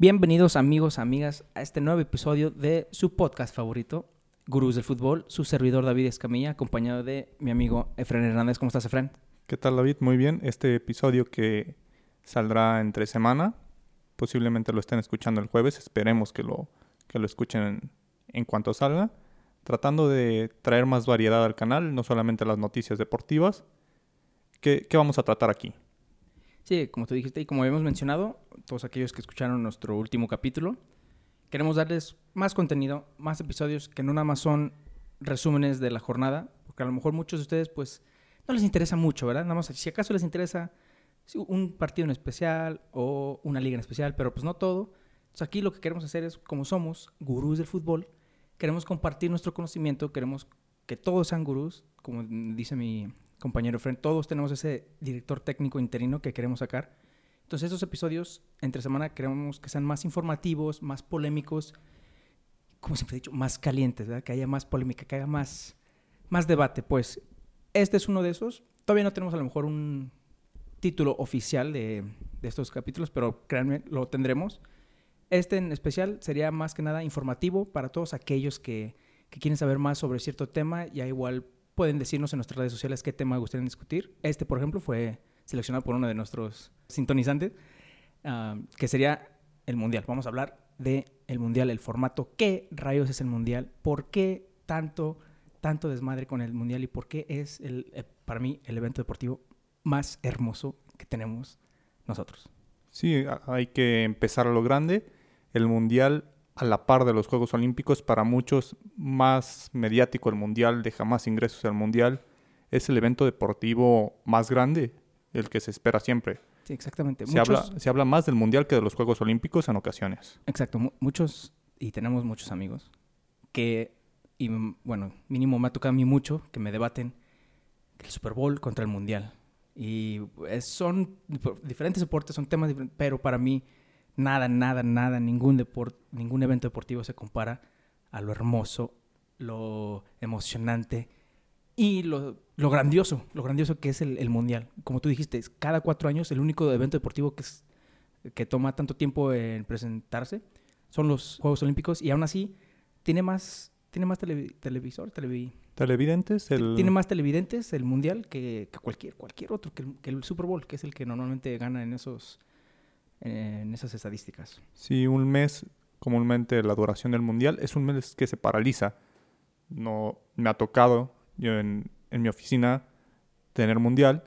Bienvenidos amigos, amigas, a este nuevo episodio de su podcast favorito, Gurús del Fútbol, su servidor David Escamilla, acompañado de mi amigo Efren Hernández. ¿Cómo estás, Efren? ¿Qué tal, David? Muy bien. Este episodio que saldrá entre semana, posiblemente lo estén escuchando el jueves, esperemos que lo, que lo escuchen en, en cuanto salga, tratando de traer más variedad al canal, no solamente las noticias deportivas. ¿Qué, qué vamos a tratar aquí? Sí, como tú dijiste y como habíamos mencionado, todos aquellos que escucharon nuestro último capítulo, queremos darles más contenido, más episodios que no nada más son resúmenes de la jornada, porque a lo mejor muchos de ustedes pues no les interesa mucho, ¿verdad? Nada más si acaso les interesa un partido en especial o una liga en especial, pero pues no todo. Entonces aquí lo que queremos hacer es, como somos gurús del fútbol, queremos compartir nuestro conocimiento, queremos que todos sean gurús, como dice mi compañero Fred, todos tenemos ese director técnico interino que queremos sacar. Entonces estos episodios entre semana queremos que sean más informativos, más polémicos, como siempre he dicho, más calientes, ¿verdad? que haya más polémica, que haya más, más debate. Pues este es uno de esos. Todavía no tenemos a lo mejor un título oficial de, de estos capítulos, pero créanme, lo tendremos. Este en especial sería más que nada informativo para todos aquellos que, que quieren saber más sobre cierto tema. Ya igual pueden decirnos en nuestras redes sociales qué tema gustarían discutir. Este, por ejemplo, fue seleccionado por uno de nuestros sintonizantes, uh, que sería el Mundial. Vamos a hablar de el Mundial, el formato. ¿Qué rayos es el Mundial? ¿Por qué tanto, tanto desmadre con el Mundial? ¿Y por qué es, el, eh, para mí, el evento deportivo más hermoso que tenemos nosotros? Sí, hay que empezar a lo grande. El Mundial a la par de los Juegos Olímpicos, para muchos más mediático el Mundial, deja más ingresos al Mundial, es el evento deportivo más grande, el que se espera siempre. Sí, exactamente. Se, muchos... habla, se habla más del Mundial que de los Juegos Olímpicos en ocasiones. Exacto, muchos, y tenemos muchos amigos, que, y bueno, mínimo me ha tocado a mí mucho, que me debaten el Super Bowl contra el Mundial. Y es, son diferentes deportes, son temas diferentes, pero para mí nada, nada, nada, ningún deporte, ningún evento deportivo se compara a lo hermoso, lo emocionante y lo, lo grandioso, lo grandioso que es el, el, mundial. Como tú dijiste, cada cuatro años el único evento deportivo que, es, que toma tanto tiempo en presentarse son los Juegos Olímpicos y aún así tiene más, tiene más tele, televisor, televi, televidentes. El... Tiene más televidentes el mundial que, que cualquier, cualquier otro, que el, que el Super Bowl, que es el que normalmente gana en esos en esas estadísticas. Sí, un mes, comúnmente la duración del mundial, es un mes que se paraliza. No me ha tocado yo en, en mi oficina tener mundial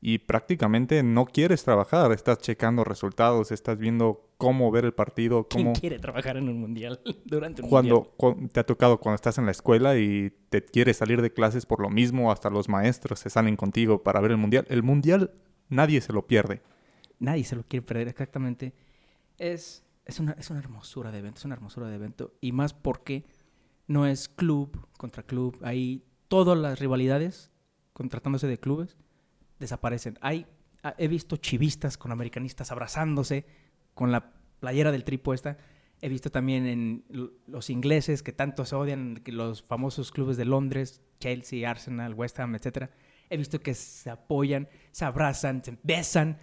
y prácticamente no quieres trabajar, estás checando resultados, estás viendo cómo ver el partido, cómo... ¿Quién quiere trabajar en un mundial durante un cuando, mundial? Cuando te ha tocado cuando estás en la escuela y te quieres salir de clases por lo mismo, hasta los maestros se salen contigo para ver el mundial. El mundial nadie se lo pierde nadie se lo quiere perder exactamente. Es, es, una, es una hermosura de evento, es una hermosura de evento. Y más porque no es club contra club. Ahí todas las rivalidades, contratándose de clubes, desaparecen. Hay, he visto chivistas con americanistas abrazándose con la playera del tri puesta. He visto también en los ingleses que tanto se odian, que los famosos clubes de Londres, Chelsea, Arsenal, West Ham, etc. He visto que se apoyan, se abrazan, se besan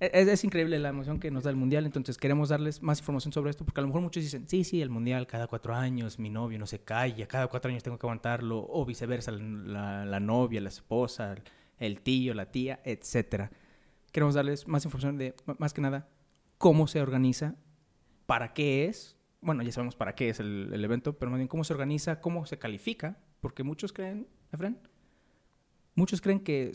es, es, increíble la emoción que nos da el mundial, entonces queremos darles más información sobre esto, porque a lo mejor muchos dicen, sí, sí, el mundial cada cuatro años, mi novio no se calla, cada cuatro años tengo que aguantarlo, o viceversa, la, la novia, la esposa, el tío, la tía, etcétera. Queremos darles más información de, más que nada, cómo se organiza, para qué es, bueno, ya sabemos para qué es el, evento, pero más bien cómo se organiza, cómo se califica, porque muchos creen, Efren, muchos creen que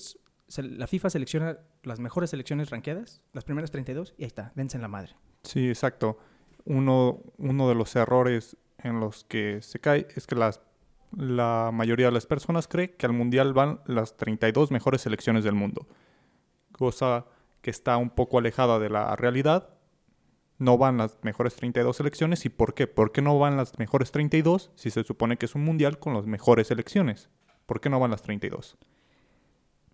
la FIFA selecciona las mejores selecciones ranqueadas, las primeras 32, y ahí está, vencen la madre. Sí, exacto. Uno, uno de los errores en los que se cae es que la mayoría de las personas cree que al Mundial van las 32 mejores selecciones del mundo, cosa que está un poco alejada de la realidad. No van las mejores 32 selecciones. ¿Y por qué? ¿Por qué no van las mejores 32 si se supone que es un mundial con las mejores selecciones? ¿Por qué no van las 32?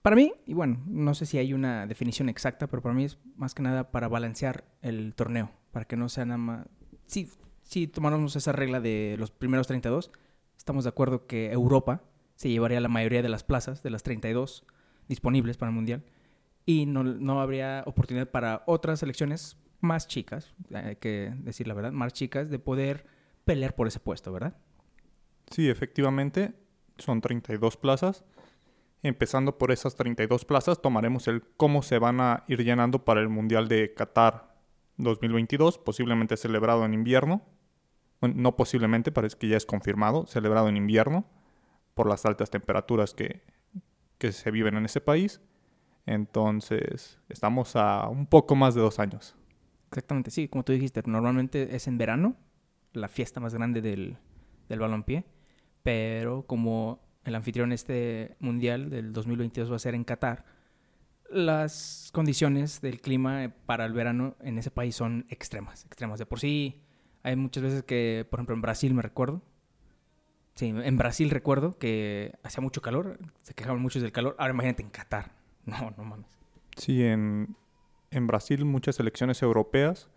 Para mí, y bueno, no sé si hay una definición exacta, pero para mí es más que nada para balancear el torneo, para que no sea nada más... Sí, si tomáramos esa regla de los primeros 32, estamos de acuerdo que Europa se llevaría la mayoría de las plazas, de las 32 disponibles para el Mundial, y no, no habría oportunidad para otras selecciones más chicas, hay que decir la verdad, más chicas de poder pelear por ese puesto, ¿verdad? Sí, efectivamente, son 32 plazas. Empezando por esas 32 plazas, tomaremos el cómo se van a ir llenando para el Mundial de Qatar 2022, posiblemente celebrado en invierno. No posiblemente, parece que ya es confirmado, celebrado en invierno por las altas temperaturas que, que se viven en ese país. Entonces, estamos a un poco más de dos años. Exactamente, sí, como tú dijiste, normalmente es en verano, la fiesta más grande del, del pero como el anfitrión este mundial del 2022 va a ser en Qatar, las condiciones del clima para el verano en ese país son extremas, extremas. De por sí, hay muchas veces que, por ejemplo, en Brasil me recuerdo, sí, en Brasil recuerdo que hacía mucho calor, se quejaban muchos del calor. Ahora imagínate en Qatar, no, no mames. Sí, en, en Brasil muchas selecciones europeas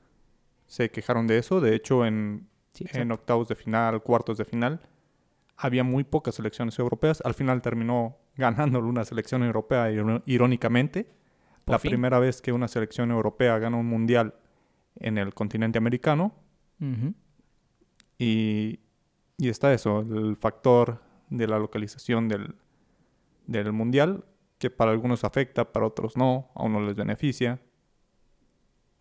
se quejaron de eso. De hecho, en, Sí, en octavos de final, cuartos de final, había muy pocas selecciones europeas. Al final terminó ganándolo una selección europea, iró- irónicamente. Por la fin. primera vez que una selección europea gana un mundial en el continente americano. Y, y está eso, el factor de la localización del, del mundial, que para algunos afecta, para otros no, a uno les beneficia.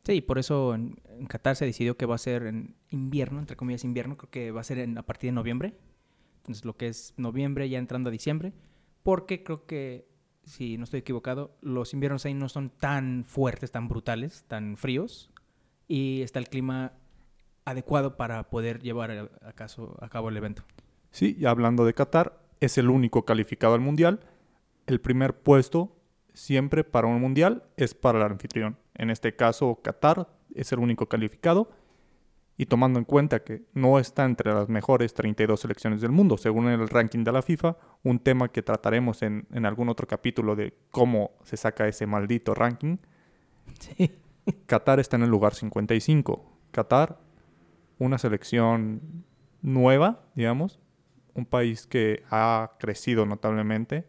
Sí, por eso en, en Qatar se decidió que va a ser en invierno, entre comillas invierno, creo que va a ser en, a partir de noviembre. Entonces lo que es noviembre ya entrando a diciembre, porque creo que, si no estoy equivocado, los inviernos ahí no son tan fuertes, tan brutales, tan fríos, y está el clima adecuado para poder llevar a, a caso- a cabo el evento. Sí, y hablando de Qatar, es el único calificado al mundial. El primer puesto siempre para un mundial es para el anfitrión. En este caso, Qatar es el único calificado. Y tomando en cuenta que no está entre las mejores 32 selecciones del mundo, según el ranking de la FIFA, un tema que trataremos en, en algún otro capítulo de cómo se saca ese maldito ranking, Sí. Qatar está en el lugar 55. Qatar, una selección nueva, digamos, un país que ha crecido notablemente,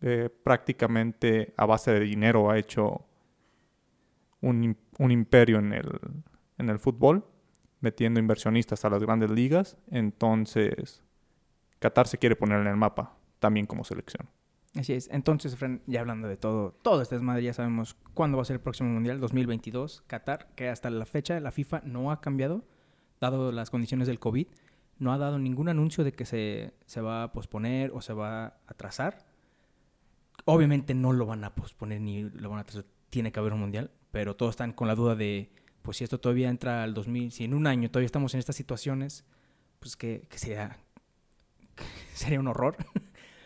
eh, prácticamente a base de dinero ha hecho un, un imperio en el, en el fútbol, metiendo inversionistas a las grandes ligas. Entonces, Qatar se quiere poner en el mapa, también como selección. Así es. Entonces, Fran, ya hablando de todo, todo este desmadre, ya sabemos cuándo va a ser el próximo Mundial, 2022, Qatar, que hasta la fecha la FIFA no ha cambiado, dado las condiciones del COVID, no ha dado ningún anuncio de que se, se va a posponer o se va a atrasar. Obviamente no lo van a posponer ni lo van a atrasar, tiene que haber un Mundial, pero todos están con la duda de, pues si esto todavía entra al 2000, si en un año todavía estamos en estas situaciones, pues que, que sea, sería un horror.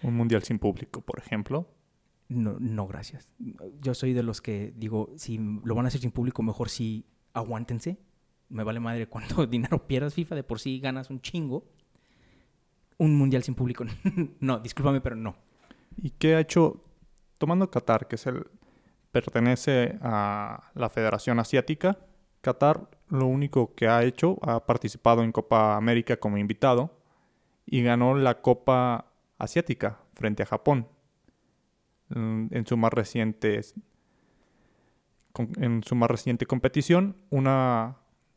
Un mundial sin público, por ejemplo. No, no, gracias. Yo soy de los que digo, si lo van a hacer sin público, mejor sí aguántense. Me vale madre cuánto dinero pierdas FIFA, de por sí ganas un chingo. Un mundial sin público. no, discúlpame, pero no. ¿Y qué ha hecho, tomando Qatar, que es el, pertenece a la Federación Asiática? Qatar lo único que ha hecho, ha participado en Copa América como invitado y ganó la Copa Asiática frente a Japón mm, en su más reciente en su más reciente competición, una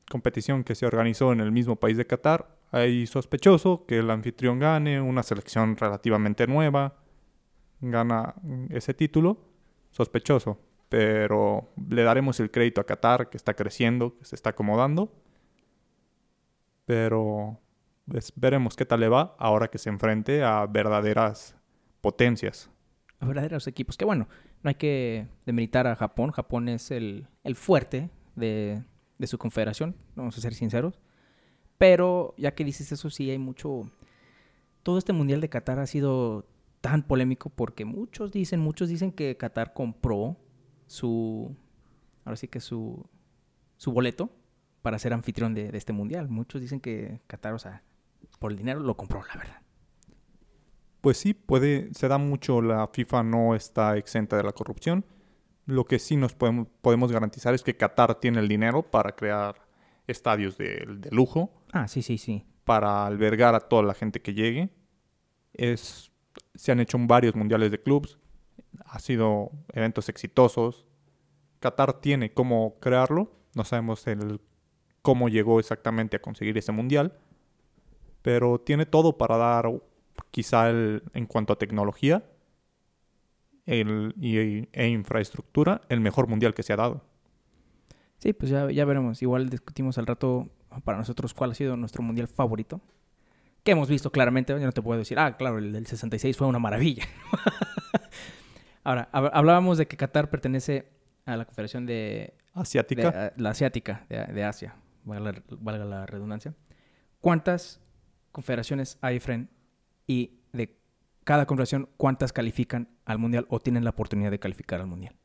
competición que se organizó en el mismo país de Qatar. Hay sospechoso que el anfitrión gane, una selección relativamente nueva, gana ese título, sospechoso, pero le daremos el crédito a Qatar, que está creciendo, que se está acomodando, pero pues, veremos qué tal le va ahora que se enfrente a verdaderas potencias. A verdaderos equipos. Que bueno, no hay que demeritar a Japón. Japón es el, el fuerte de, de su confederación, vamos a ser sinceros. Pero ya que dices eso, sí hay mucho... Todo este Mundial de Qatar ha sido tan polémico porque muchos dicen, muchos dicen que Qatar compró su... Ahora sí que su, su boleto para ser anfitrión de, de este Mundial. Muchos dicen que Qatar, o sea, por el dinero lo compró, la verdad. Pues sí, puede, se da mucho, la FIFA no está exenta de la corrupción. Lo que sí nos podemos, podemos garantizar es que Qatar tiene el dinero para crear estadios de, de lujo, Ah, sí, sí, sí. para albergar a toda la gente que llegue. Es, se han hecho varios mundiales de clubs, ha sido eventos exitosos. Qatar tiene cómo crearlo, No sabemos el, cómo llegó exactamente a conseguir ese mundial. Pero tiene todo para dar, quizá el, en cuanto a tecnología el, y, e infraestructura, el mejor mundial que se ha dado. Sí, pues ya, ya veremos. Igual discutimos al rato para nosotros cuál ha sido nuestro mundial favorito. Que hemos visto claramente. Yo no te puedo decir, ah, claro, el del 66 fue una maravilla. Ahora, hablábamos de que Qatar pertenece a la Confederación de... Asiática. la Asiática, de, Asia, valga la, redundancia. ¿Cuántas confederaciones hay, Fren? Y de cada confederación, ¿cuántas califican al Mundial o tienen la oportunidad de calificar al Mundial?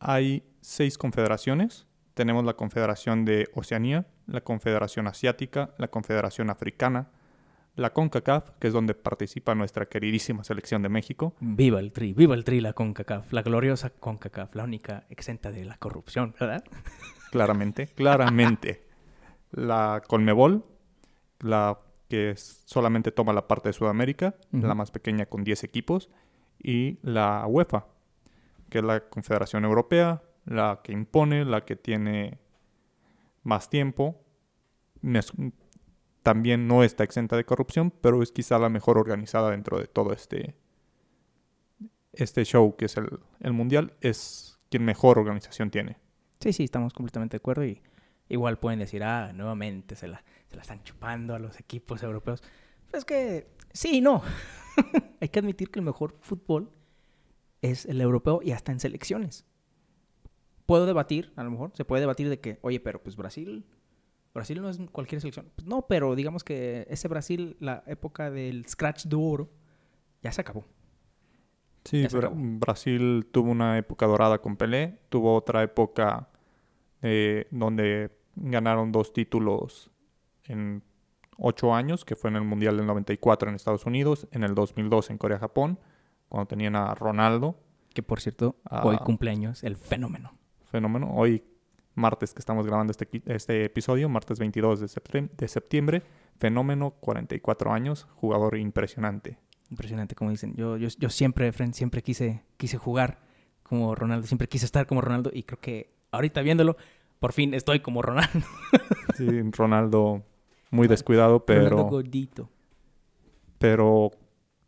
Hay seis confederaciones tenemos la Confederación de Oceanía, la Confederación Asiática, la Confederación Africana, la CONCACAF, que es donde participa nuestra queridísima selección de México. Viva el Tri, viva el Tri, la CONCACAF, la gloriosa CONCACAF, la única exenta de la corrupción, ¿verdad? Claramente, claramente. la CONMEBOL, la que solamente toma la parte de Sudamérica, la más pequeña con 10 equipos, y la UEFA, que es la Confederación Europea, la que impone, la que tiene más tiempo. También no está exenta de corrupción, pero es quizá la mejor organizada dentro de todo este, este show que es el, mundial. Es quien mejor organización tiene. Sí, sí, estamos completamente de acuerdo y igual pueden decir, ah, nuevamente se la, se la están chupando a los equipos europeos. Pues es que sí no. Hay que admitir que el mejor fútbol es el europeo y hasta en selecciones puedo debatir, a lo mejor, se puede debatir de que, oye, pero pues Brasil, Brasil no es cualquier selección. Pues no, pero digamos que ese Brasil, la época del scratch de oro, ya se acabó. Sí, Brasil tuvo una época dorada con Pelé, tuvo otra época eh, donde ganaron dos títulos en ocho años, que fue en el Mundial del 94 en Estados Unidos, en el 2002 en Corea-Japón, cuando tenían a Ronaldo. Que por cierto, hoy cumpleaños el fenómeno fenómeno. Hoy, martes que estamos grabando este, este episodio, martes 22 de, de septiembre, fenómeno, 44 años, jugador impresionante. Impresionante, como dicen. Yo, yo, yo siempre, friend, siempre quise, quise jugar como Ronaldo, siempre quise estar como Ronaldo y creo que ahorita viéndolo, por fin estoy como Ronaldo. sí, Ronaldo muy descuidado, pero... Ronaldo gordito. Pero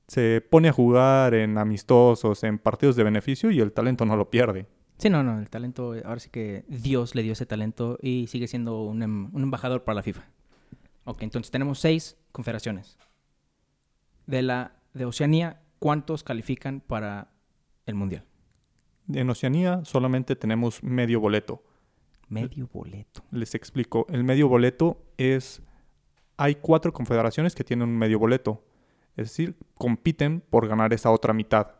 se pone a jugar en amistosos, en partidos de beneficio y el talento no lo pierde. Sí, no, no, el talento, ahora sí que Dios le dio ese talento y sigue siendo un, em, embajador para la FIFA. Ok, entonces tenemos seis confederaciones. De la de Oceanía, ¿cuántos califican para el Mundial? En Oceanía solamente tenemos medio boleto. Medio boleto. Les explico. El medio boleto es... Hay cuatro confederaciones que tienen un medio boleto. Es decir, compiten por ganar esa otra mitad.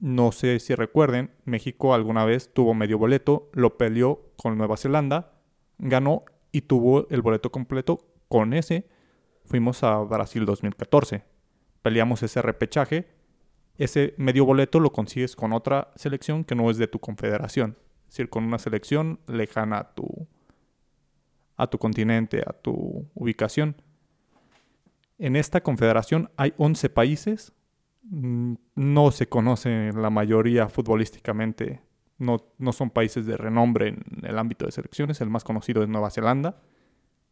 No sé si recuerden, México alguna vez tuvo medio boleto, lo peleó con Nueva Zelanda, ganó y tuvo el boleto completo. Con ese fuimos a Brasil 2014. Peleamos ese repechaje. Ese medio boleto lo consigues con otra selección que no es de tu confederación. Es decir, con una selección lejana a tu, a tu continente, a tu ubicación. En esta confederación hay 11 países no se conoce la mayoría futbolísticamente. No, no son países de renombre en el ámbito de selecciones. El más conocido es Nueva Zelanda.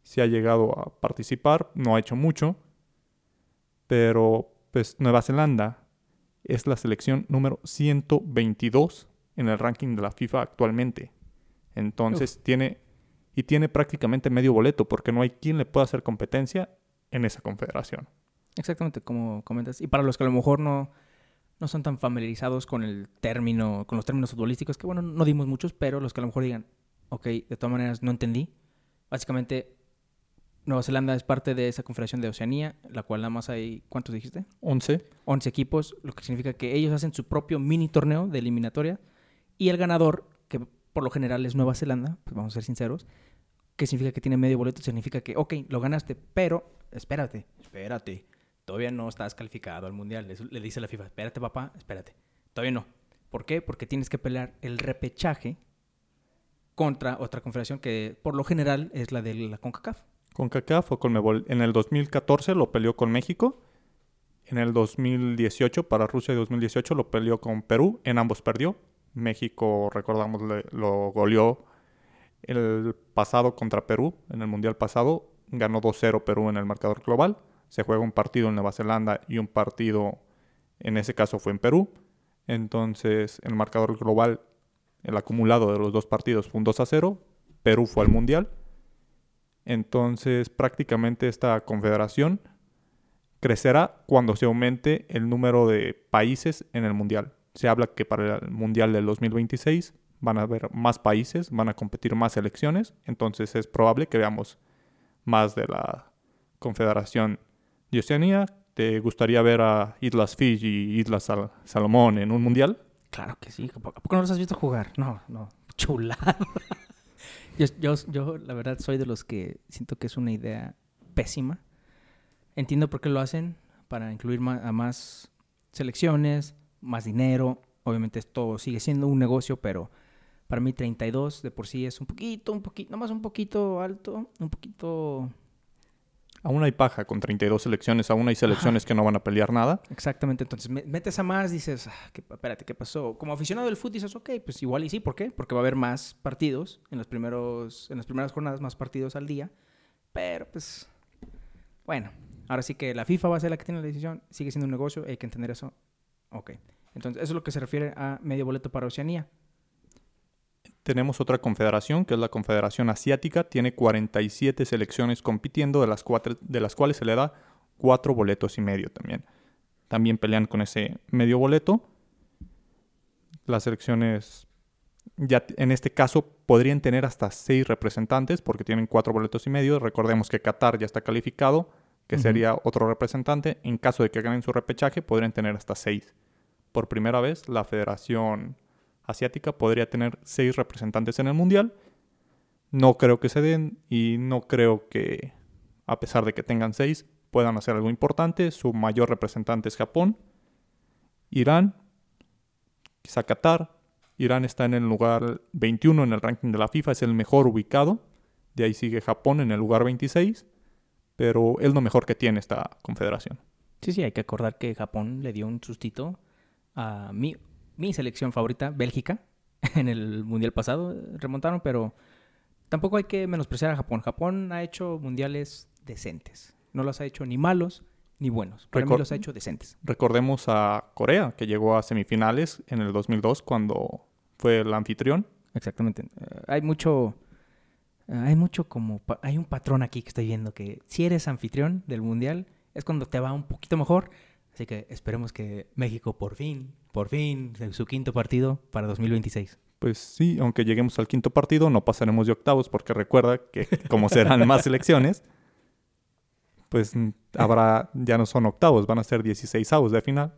Se ha llegado a participar, no ha hecho mucho. Pero pues Nueva Zelanda es la selección número 122 en el ranking de la FIFA actualmente. Entonces tiene y tiene prácticamente medio boleto porque no hay quien le pueda hacer competencia en esa confederación. Exactamente, como comentas. Y para los que a lo mejor no, no son tan familiarizados con el término, con los términos futbolísticos, que bueno, no dimos muchos, pero los que a lo mejor digan, ok, de todas maneras no entendí. Básicamente, Nueva Zelanda es parte de esa confederación de Oceanía, la cual nada más hay, ¿cuántos dijiste? 11. 11 equipos, lo que significa que ellos hacen su propio mini torneo de eliminatoria y el ganador, que por lo general es Nueva Zelanda, pues vamos a ser sinceros, que significa que tiene medio boleto, significa que, ok, lo ganaste, pero espérate, espérate todavía no estás calificado al mundial. Le, dice la FIFA, espérate papá, espérate. Todavía no. ¿Por qué? Porque tienes que pelear el repechaje contra otra confederación que por lo general es la de la CONCACAF. CONCACAF o Conmebol. En el 2014 lo peleó con México. En el 2018, para Rusia y 2018, lo peleó con Perú. En ambos perdió. México, recordamos, lo goleó El pasado contra Perú, en el Mundial pasado, ganó 2-0 Perú en el marcador global. Se juega un partido en Nueva Zelanda y un partido, en ese caso fue en Perú. Entonces, el marcador global, el acumulado de los dos partidos fue un 2-0. Perú fue al Mundial. Entonces, prácticamente esta confederación crecerá cuando se aumente el número de países en el Mundial. Se habla que para el Mundial del 2026 van a haber más países, van a competir más selecciones, entonces es probable que veamos más de la Confederación de Oceanía. ¿Te gustaría ver a Islas Fiji y Islas Salomón en un mundial? Claro que sí. ¿A poco no los has visto jugar? No, no. Chulada. yo, yo, la verdad, soy de los que siento que es una idea pésima. Entiendo por qué lo hacen, para incluir a más selecciones, más dinero. Obviamente esto sigue siendo un negocio, pero para mí 32 de por sí es un poquito, un poquito, nomás un poquito alto, un poquito... Aún hay paja con 32 selecciones, aún hay selecciones que no van a pelear nada. Exactamente, entonces metes a más, dices, ah, espérate, ¿qué pasó? Como aficionado del fútbol dices, ok, pues igual y sí, ¿por qué? Porque va a haber más partidos en, los primeros, en las primeras jornadas, más partidos al día, pero pues, bueno, ahora sí que la FIFA va a ser la que tiene la decisión, sigue siendo un negocio, hay que entender eso, ok. Entonces, eso es lo que se refiere a medio boleto para Oceanía. Tenemos otra confederación, que es la Confederación Asiática. Tiene 47 selecciones compitiendo, de las, de las cuales se le da cuatro boletos y medio también. También pelean con ese medio boleto. Las selecciones, ya en este caso, podrían tener hasta seis representantes porque tienen cuatro boletos y medio. Recordemos que Qatar ya está calificado, que sería otro representante. En caso de que ganen su repechaje, podrían tener hasta seis. Por primera vez, la Federación asiática podría tener seis representantes en el mundial. No creo que se den y no creo que, a pesar de que tengan seis, puedan hacer algo importante. Su mayor representante es Japón, Irán, quizá Qatar. Irán está en el lugar 21 en el ranking de la FIFA, es el mejor ubicado. De ahí sigue Japón en el lugar 26, pero es lo mejor que tiene esta confederación. Sí, sí, hay que acordar que Japón le dio un sustito a mi mi selección favorita, Bélgica, en el Mundial pasado. Remontaron, pero tampoco hay que menospreciar a Japón. Japón ha hecho mundiales decentes. No los ha hecho ni malos ni buenos. Para mí los ha hecho decentes. Recordemos a Corea, que llegó a semifinales en el 2002 cuando fue el anfitrión. Exactamente. Eh, hay mucho... Eh, hay mucho como... Hay un patrón aquí que estoy viendo que si eres anfitrión del mundial es cuando te va un poquito mejor. Así que esperemos que México por fin por fin, su quinto partido para 2026. Pues sí, aunque lleguemos al quinto partido, no pasaremos de octavos, porque recuerda que como serán más selecciones, pues habrá, ya no son octavos, van a ser 16 avos de final.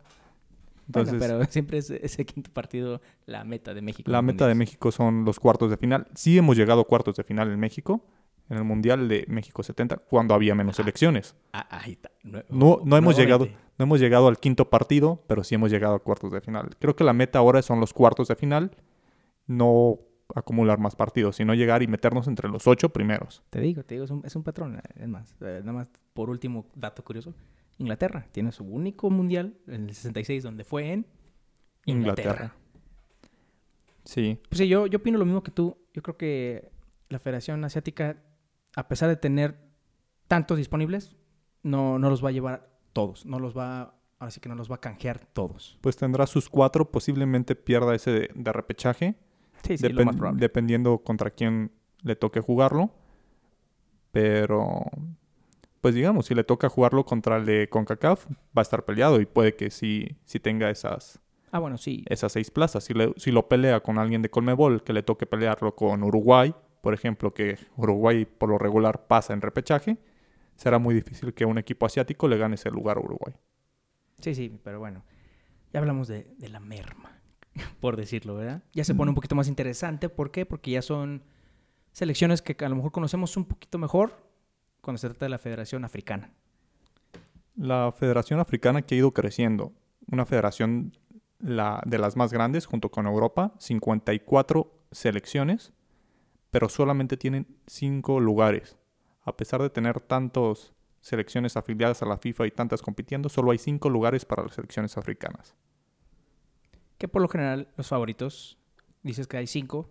Entonces, pero siempre es ese quinto partido la meta de México. La meta de México son los cuartos de final. Sí hemos llegado a cuartos de final en México, en el Mundial de México 70, cuando había menos ah, selecciones. Ah, ahí está. No, no, hemos llegado, no hemos llegado al quinto partido, pero sí hemos llegado a cuartos de final. Creo que la meta ahora son los cuartos de final, no acumular más partidos, sino llegar y meternos entre los ocho primeros. Te digo, te digo, es un, patrón. Es más, eh, nada más por último dato curioso. Inglaterra tiene su único mundial en el 66 donde fue en Inglaterra. Sí. Pues sí, yo, yo opino lo mismo que tú. Yo creo que la Federación Asiática a pesar de tener tantos disponibles, no, no los va a llevar todos, no los va, así que no los va a canjear todos. Pues tendrá sus cuatro, posiblemente pierda ese de, repechaje. Sí, sí, lo más probable. Dependiendo contra quién le toque jugarlo. Pero, pues digamos, si le toca jugarlo contra el de CONCACAF, va a estar peleado y puede que sí, sí tenga esas, ah, bueno, sí. esas seis plazas. Si, si lo pelea con alguien de Colmebol, que le toque pelearlo con Uruguay, por ejemplo, que Uruguay por lo regular pasa en repechaje, será muy difícil que un equipo asiático le gane ese lugar a Uruguay. Sí, sí, pero bueno, ya hablamos de, la merma, por decirlo, ¿verdad? Ya se pone un poquito más interesante. ¿Por qué? Porque ya son selecciones que a lo mejor conocemos un poquito mejor cuando se trata de la Federación Africana. La Federación Africana que ha ido creciendo, una federación la, de las más grandes junto con Europa, 54 selecciones pero solamente tienen cinco lugares. A pesar de tener tantas selecciones afiliadas a la FIFA y tantas compitiendo, solo hay cinco lugares para las selecciones africanas. Que por lo general los favoritos, dices que hay cinco,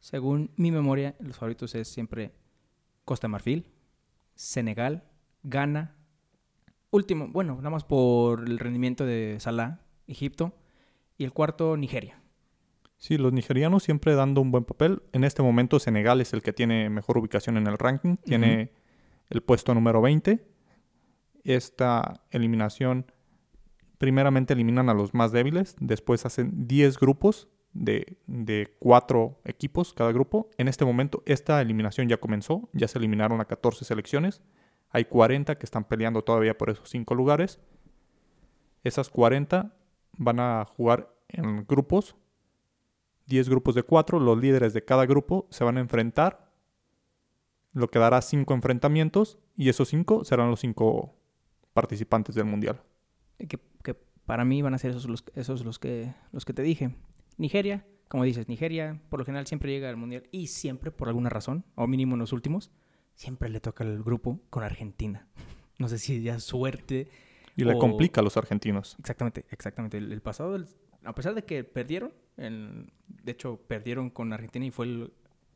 Según mi memoria, los favoritos es siempre Costa Marfil, Senegal, Ghana, último, bueno, nada más por el rendimiento de Salah, Egipto, y el cuarto, Nigeria. Sí, los nigerianos siempre dando un buen papel. En este momento Senegal es el que tiene mejor ubicación en el ranking, tiene el puesto número 20. Esta eliminación, primeramente eliminan a los más débiles, después hacen 10 grupos de, de cuatro equipos cada grupo. En este momento esta eliminación ya comenzó, ya se eliminaron a 14 selecciones. Hay 40 que están peleando todavía por esos 5 lugares. Esas 40 van a jugar en grupos 10 grupos de 4, los líderes de cada grupo se van a enfrentar, lo que dará 5 enfrentamientos y esos 5 serán los 5 participantes del mundial. Que, para mí van a ser esos los, esos los que, los que te dije. Nigeria, como dices, Nigeria por lo general siempre llega al mundial y siempre, por alguna razón, o mínimo en los últimos, siempre le toca el grupo con Argentina. No sé si ya suerte. Y le complica a los argentinos. Exactamente, exactamente. El, pasado, a pesar de que perdieron, de hecho, perdieron con Argentina y fue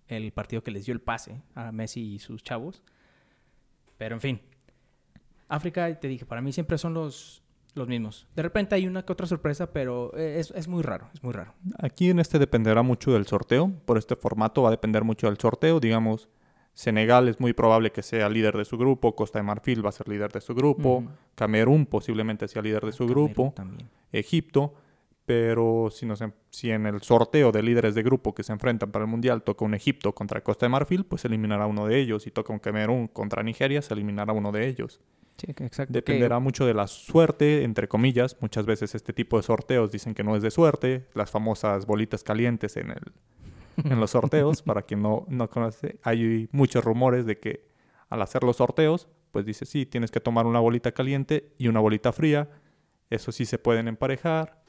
el, partido que les dio el pase a Messi y sus chavos. Pero en fin, África, te dije, para mí siempre son los, los mismos. De repente hay una que otra sorpresa, pero es, es, muy raro, es muy raro. Aquí en este dependerá mucho del sorteo. Por este formato va a depender mucho del sorteo. Digamos, Senegal es muy probable que sea líder de su grupo. Costa de Marfil va a ser líder de su grupo. Camerún posiblemente sea líder de su grupo. Egipto pero si, nos, si en el sorteo de líderes de grupo que se enfrentan para el Mundial toca un Egipto contra Costa de Marfil, pues se eliminará uno de ellos. Si toca un Camerún contra Nigeria, se eliminará uno de ellos. Sí, exacto. Dependerá mucho de la suerte, entre comillas. Muchas veces este tipo de sorteos dicen que no es de suerte. Las famosas bolitas calientes en, el, en los sorteos, para quien no, no conoce, hay muchos rumores de que al hacer los sorteos, pues dice, sí, tienes que tomar una bolita caliente y una bolita fría. Eso sí se pueden emparejar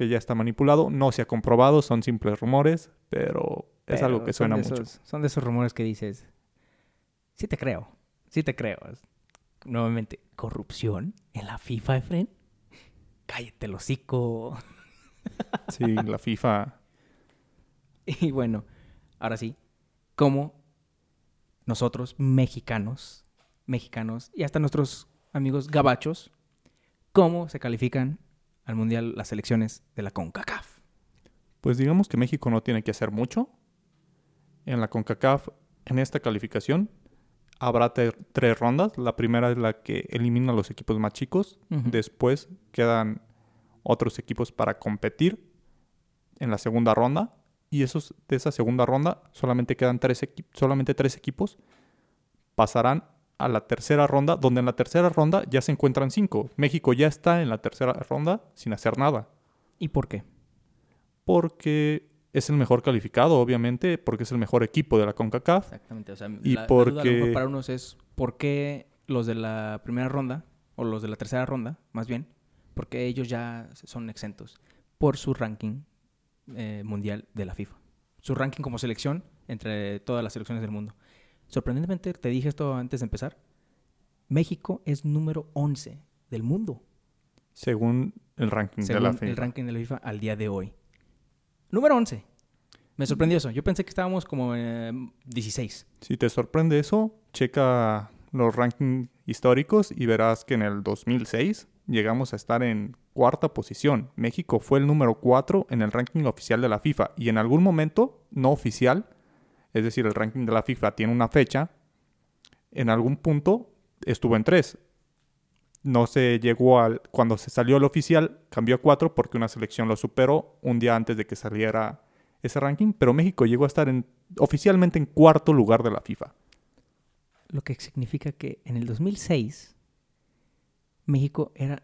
que ya está manipulado. No se ha comprobado, son simples rumores, pero es algo que suena mucho. Son de esos rumores que dices, sí te creo, sí te creo. Nuevamente, corrupción en la FIFA, Efren. Cállate el hocico. Sí, la FIFA. Y bueno, ahora sí, ¿cómo nosotros, mexicanos, mexicanos y hasta nuestros amigos gabachos, cómo se califican al Mundial las selecciones de la CONCACAF? Pues digamos que México no tiene que hacer mucho. En la CONCACAF, en esta calificación, habrá tres rondas. La primera es la que elimina a los equipos más chicos. Después quedan otros equipos para competir en la segunda ronda. Y esos, de esa segunda ronda solamente quedan tres, solamente tres equipos. Pasarán a la tercera ronda, donde en la tercera ronda ya se encuentran cinco. México ya está en la tercera ronda sin hacer nada. ¿Y por qué? Porque es el mejor calificado, obviamente, porque es el mejor equipo de la CONCACAF. Exactamente, o sea, y porque... para unos es por qué los de la primera ronda, o los de la tercera ronda, más bien, porque ellos ya son exentos por su ranking eh, mundial de la FIFA. Su ranking como selección entre todas las selecciones del mundo. Sorprendentemente, te dije esto antes de empezar, México es número 11 del mundo. Según el ranking de la FIFA. el ranking de la FIFA al día de hoy. Número 11. Me sorprendió eso. Yo pensé que estábamos como en 16. Si te sorprende eso, checa los rankings históricos y verás que en el 2006 llegamos a estar en cuarta posición. México fue el número 4 en el ranking oficial de la FIFA y en algún momento no oficial es decir, el ranking de la FIFA tiene una fecha, en algún punto estuvo en 3. No se llegó al... Cuando se salió el oficial, cambió a 4 porque una selección lo superó un día antes de que saliera ese ranking, pero México llegó a estar en, oficialmente en cuarto lugar de la FIFA. Lo que significa que en el 2006 México era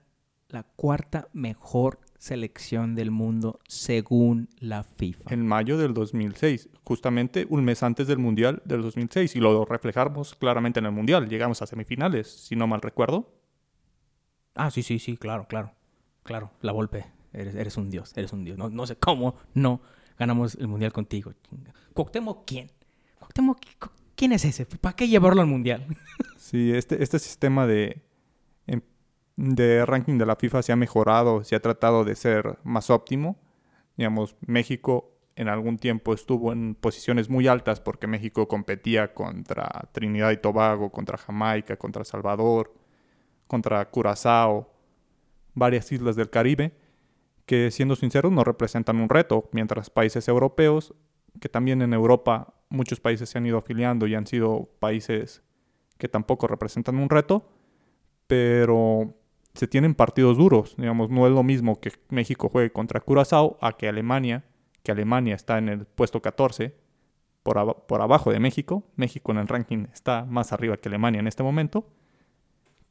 la cuarta mejor selección del mundo según la FIFA. En mayo del 2006, justamente un mes antes del Mundial del 2006, y lo reflejamos claramente en el Mundial. Llegamos a semifinales, si no mal recuerdo. Ah, sí, sí, sí, claro, claro. Claro, la Volpe, eres, eres un dios, eres un dios. No, no sé cómo no ganamos el Mundial contigo. ¿Cuauhtémoc quién? ¿Cuauhtémoc quién es ese? ¿Para qué llevarlo al Mundial? sí, este, este sistema de de ranking de la FIFA se ha mejorado, se ha tratado de ser más óptimo. Digamos, México en algún tiempo estuvo en posiciones muy altas porque México competía contra Trinidad y Tobago, contra Jamaica, contra Salvador, contra Curazao, varias islas del Caribe, que siendo sinceros no representan un reto, mientras países europeos, que también en Europa muchos países se han ido afiliando y han sido países que tampoco representan un reto, pero se tienen partidos duros, digamos, no es lo mismo que México juegue contra Curazao a que Alemania, que Alemania está en el puesto 14 por, abajo de México, México en el ranking está más arriba que Alemania en este momento,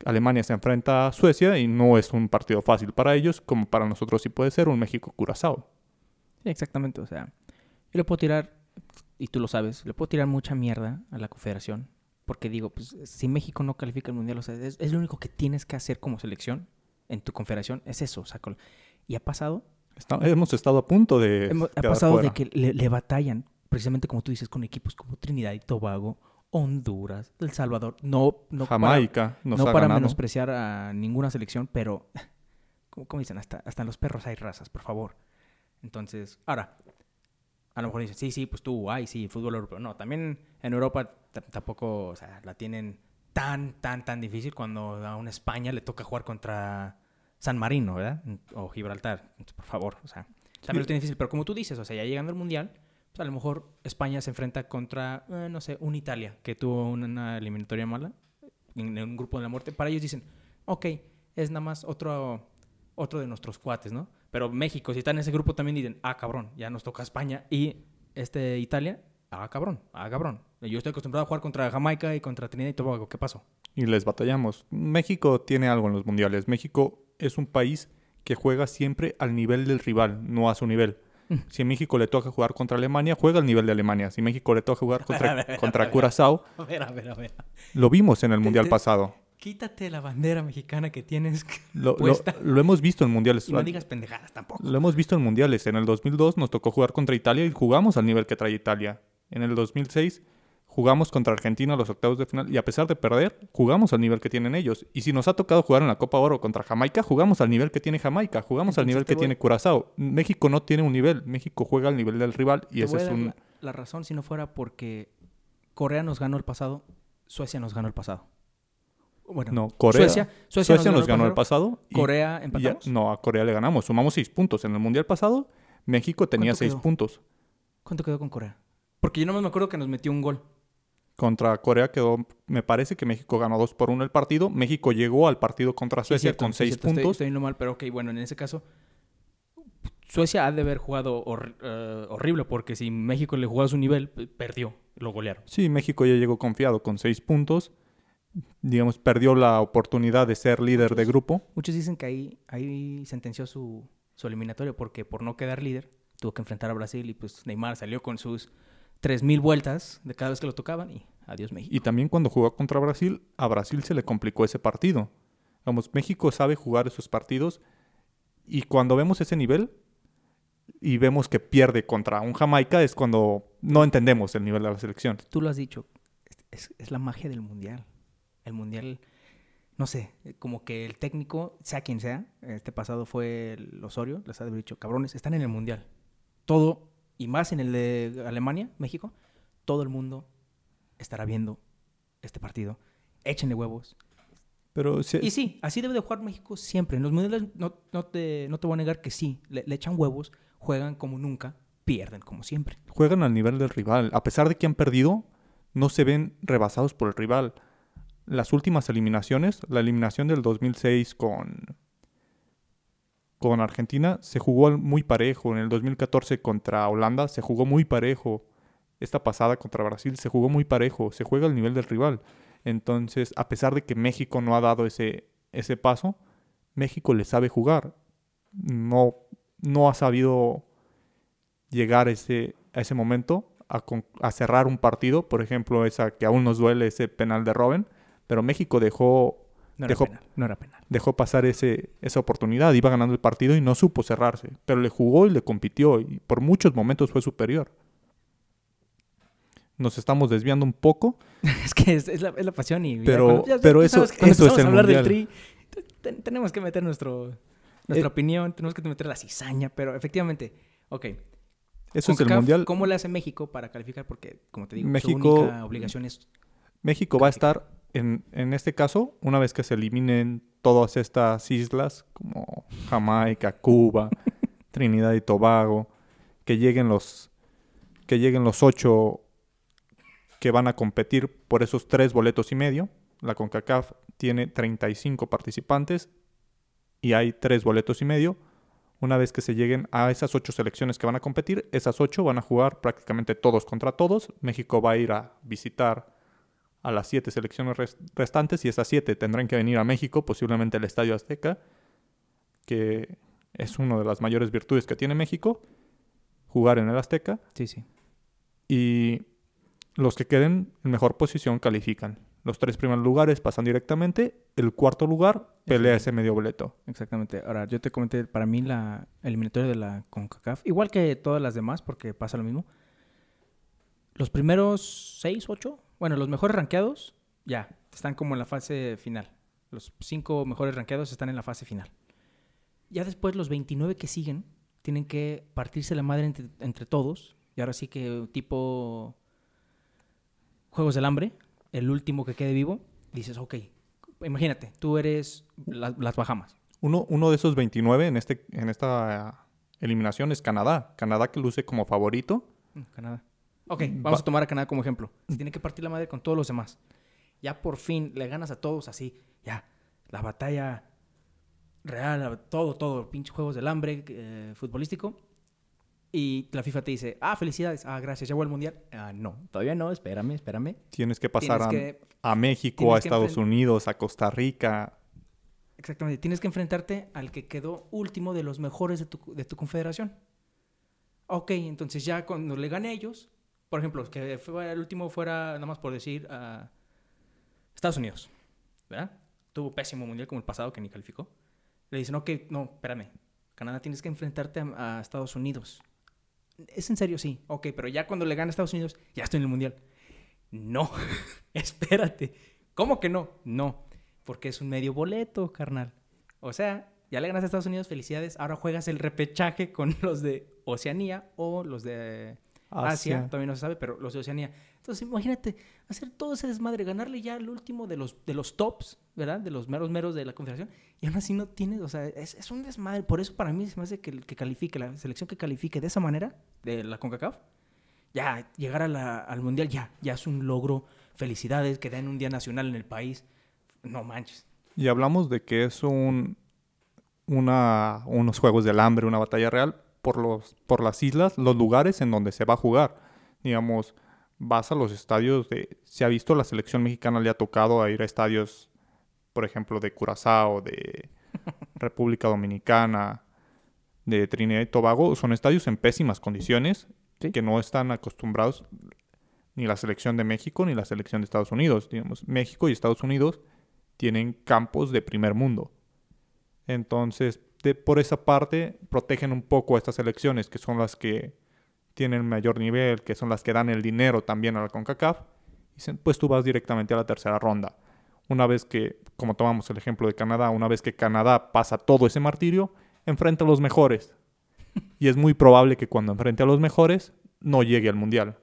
Alemania se enfrenta a Suecia y no es un partido fácil para ellos, como para nosotros sí puede ser un México-Curazao. Exactamente, o sea, yo le puedo tirar, y tú lo sabes, le puedo tirar mucha mierda a la Confederación, porque digo, pues si México no califica el Mundial, o sea, es, lo único que tienes que hacer como selección en tu Confederación, es eso, y ha pasado. hemos estado a punto de... ha pasado de que le, le batallan, precisamente como tú dices, con equipos como Trinidad y Tobago, Honduras, El Salvador, no, no Jamaica, para, no para menospreciar a ninguna selección, pero como, dicen, hasta, hasta en los perros hay razas, por favor. Entonces, ahora, a lo mejor dicen, sí, sí, pues tú, ay, sí, fútbol europeo. No, también en Europa tampoco, o sea, la tienen tan, tan, tan difícil cuando a una España le toca jugar contra San Marino, ¿verdad? O Gibraltar, por favor, o sea, también lo tiene difícil. Pero como tú dices, o sea, ya llegando al Mundial, pues, a lo mejor España se enfrenta contra, eh, no sé, un Italia que tuvo una, eliminatoria mala en, un grupo de la muerte. Para ellos dicen, ok, es nada más otro, otro de nuestros cuates, ¿no? Pero México, si está en ese grupo, también dicen, ah, cabrón, ya nos toca España. Y este Italia, ah, cabrón, ah, cabrón. Yo estoy acostumbrado a jugar contra Jamaica y contra Trinidad y Tobago. ¿Qué pasó? Y les batallamos. México tiene algo en los mundiales. México es un país que juega siempre al nivel del rival, no a su nivel. Si a México le toca jugar contra Alemania, juega al nivel de Alemania. Si México le toca jugar contra, contra Curazao, lo vimos en el Mundial pasado. Quítate la bandera mexicana que tienes lo, lo, hemos visto en mundiales. Y no digas pendejadas tampoco. Lo hemos visto en mundiales. En el 2002 nos tocó jugar contra Italia y jugamos al nivel que trae Italia. En el 2006 jugamos contra Argentina los octavos de final y a pesar de perder, jugamos al nivel que tienen ellos. Y si nos ha tocado jugar en la Copa Oro contra Jamaica, jugamos al nivel que tiene Jamaica, jugamos al nivel que tiene Curazao. México no tiene un nivel, México juega al nivel del rival y ese es un... La, razón si no fuera porque Corea nos ganó el pasado, Suecia nos ganó el pasado. Bueno, no, Corea, Suecia, nos, ganó, el pasado. Corea empatamos. no, a Corea le ganamos. Sumamos seis puntos. En el mundial pasado, México tenía seis puntos. ¿Cuánto quedó con Corea? Porque yo no me acuerdo que nos metió un gol contra Corea quedó, me parece que México ganó 2 por 1 el partido. México llegó al partido contra Suecia con 6 puntos. Estoy, estoy mal, pero ok, bueno, en ese caso, Suecia ha de haber jugado eh, horrible porque si México le jugó a su nivel, perdió, lo golearon. Sí, México ya llegó confiado con 6 puntos. Digamos, perdió la oportunidad de ser líder de grupo. Muchos dicen que ahí, ahí sentenció su, su eliminatorio porque por no quedar líder tuvo que enfrentar a Brasil y pues Neymar salió con sus 3.000 vueltas de cada vez que lo tocaban y adiós México. Y también cuando jugó contra Brasil, a Brasil se le complicó ese partido. Vamos, México sabe jugar esos partidos y cuando vemos ese nivel y vemos que pierde contra un Jamaica es cuando no entendemos el nivel de la selección. Tú lo has dicho, es, la magia del Mundial. El Mundial, no sé, como que el técnico, sea quien sea, este pasado fue el Osorio, les ha dicho, cabrones, están en el Mundial. Todo y más en el de Alemania, México, todo el mundo estará viendo este partido. Échenle huevos. Pero Y sí, así debe de jugar México siempre. En los mundiales no, te, no te voy a negar que sí, le, echan huevos, juegan como nunca, pierden como siempre. Juegan al nivel del rival. A pesar de que han perdido, no se ven rebasados por el rival. Las últimas eliminaciones, la eliminación del 2006 con, con Argentina se jugó muy parejo. En el 2014 contra Holanda se jugó muy parejo. Esta pasada contra Brasil se jugó muy parejo. Se juega al nivel del rival. Entonces, a pesar de que México no ha dado ese, ese paso, México le sabe jugar. No, no ha sabido llegar ese, a ese momento a, cerrar un partido. Por ejemplo, esa que aún nos duele ese penal de Robben. Pero México dejó no dejó, era penal, no era penal. Dejó pasar ese, esa oportunidad, iba ganando el partido y no supo cerrarse, pero le jugó y le compitió y por muchos momentos fue superior. Nos estamos desviando un poco. es que es, la, es, la, pasión y... Pero, pero eso, eso es el hablar del tri, tenemos que meter nuestro, nuestra eh, opinión, tenemos que meter la cizaña, pero efectivamente, ok. Eso es el mundial. ¿Cómo le hace México para calificar? Porque, como te digo, su México- única obligación es... México va a estar, en, en este caso, una vez que se eliminen todas estas islas, como Jamaica, Cuba, Trinidad y Tobago, que lleguen los, que lleguen los ocho que van a competir por esos tres boletos y medio. La CONCACAF tiene 35 participantes y hay tres boletos y medio. Una vez que se lleguen a esas ocho selecciones que van a competir, esas ocho van a jugar prácticamente todos contra todos. México va a ir a visitar a las siete selecciones res- restantes y esas siete tendrán que venir a México, posiblemente al Estadio Azteca, que es una de las mayores virtudes que tiene México, jugar en el Azteca Sí, sí. y los que queden en mejor posición califican. Los tres primeros lugares pasan directamente, el cuarto lugar pelea Ese- ese medio boleto. Exactamente. Ahora, yo te comenté, para mí la eliminatoria de la CONCACAF, igual que todas las demás, porque pasa lo mismo, los primeros seis, ocho, bueno, los mejores rankeados, ya, están como en la fase final. Los cinco mejores rankeados están en la fase final. Ya después, los 29 que siguen, tienen que partirse la madre entre, entre todos, y ahora sí que tipo Juegos del Hambre, el último que quede vivo, dices, ok, imagínate, tú eres la- las Bahamas. Uno, uno de esos 29 en, este, en esta eliminación es Canadá. Canadá que luce como favorito. Mm, Canadá. Ok, vamos Va- a tomar a Canadá como ejemplo. Se tiene que partir la madre con todos los demás. Ya por fin le ganas a todos así. Ya, la batalla real, todo, todo, pinche juegos del hambre eh, futbolístico. Y la FIFA te dice, ah, felicidades, ah, gracias, ya voy al mundial. Ah, no, todavía no, espérame, espérame. Tienes que pasar a, Tienes que, a México, a Estados Unidos, a Costa Rica. exactamente, tienes que enfrentarte al que quedó último de los mejores de tu, de tu confederación. Ok, entonces ya cuando le gane a ellos, por ejemplo, que fue- el último fuera, nada más por decir, a Estados Unidos, ¿verdad? Tuvo pésimo mundial como el pasado que ni calificó. Le dicen, ok, no, espérame, Canadá tienes que enfrentarte a, a Estados Unidos. ¿Es en serio? Sí. Ok, pero ya cuando le gane a Estados Unidos, ya estoy en el mundial. No, espérate. ¿Cómo que no? No, porque es un medio boleto, carnal. O sea, ya le ganas a Estados Unidos, felicidades. Ahora juegas el repechaje con los de Oceanía o los de Asia, Asia. todavía no se sabe, pero los de Oceanía. Entonces, imagínate, hacer todo ese desmadre, ganarle ya al último de los, de los tops, ¿verdad? De los meros meros de la confederación. Y aún así no tienes, o sea, es, es un desmadre. Por eso para mí se me hace que, el que califique, la selección que califique de esa manera, de la CONCACAF, ya llegar a la- al Mundial ya, ya es un logro. Felicidades, que den un día nacional en el país. No manches. Y hablamos de que es un, una, unos juegos del hambre, una batalla real por, los, por las islas, los lugares en donde se va a jugar. Digamos, vas a los estadios de... Se ha visto, la selección mexicana le ha tocado a ir a estadios, por ejemplo, de Curazao, de República Dominicana, de Trinidad y Tobago. Son estadios en pésimas condiciones Sí. que no están acostumbrados ni la selección de México ni la selección de Estados Unidos. Digamos, México y Estados Unidos tienen campos de primer mundo. Entonces, de- por esa parte, protegen un poco a estas selecciones, que son las que tienen mayor nivel, que son las que dan el dinero también a la CONCACAF. Y dicen, pues tú vas directamente a la tercera ronda. Una vez que, como tomamos el ejemplo de Canadá, una vez que Canadá pasa todo ese martirio, enfrenta a los mejores. Y es muy probable que cuando enfrente a los mejores, no llegue al Mundial.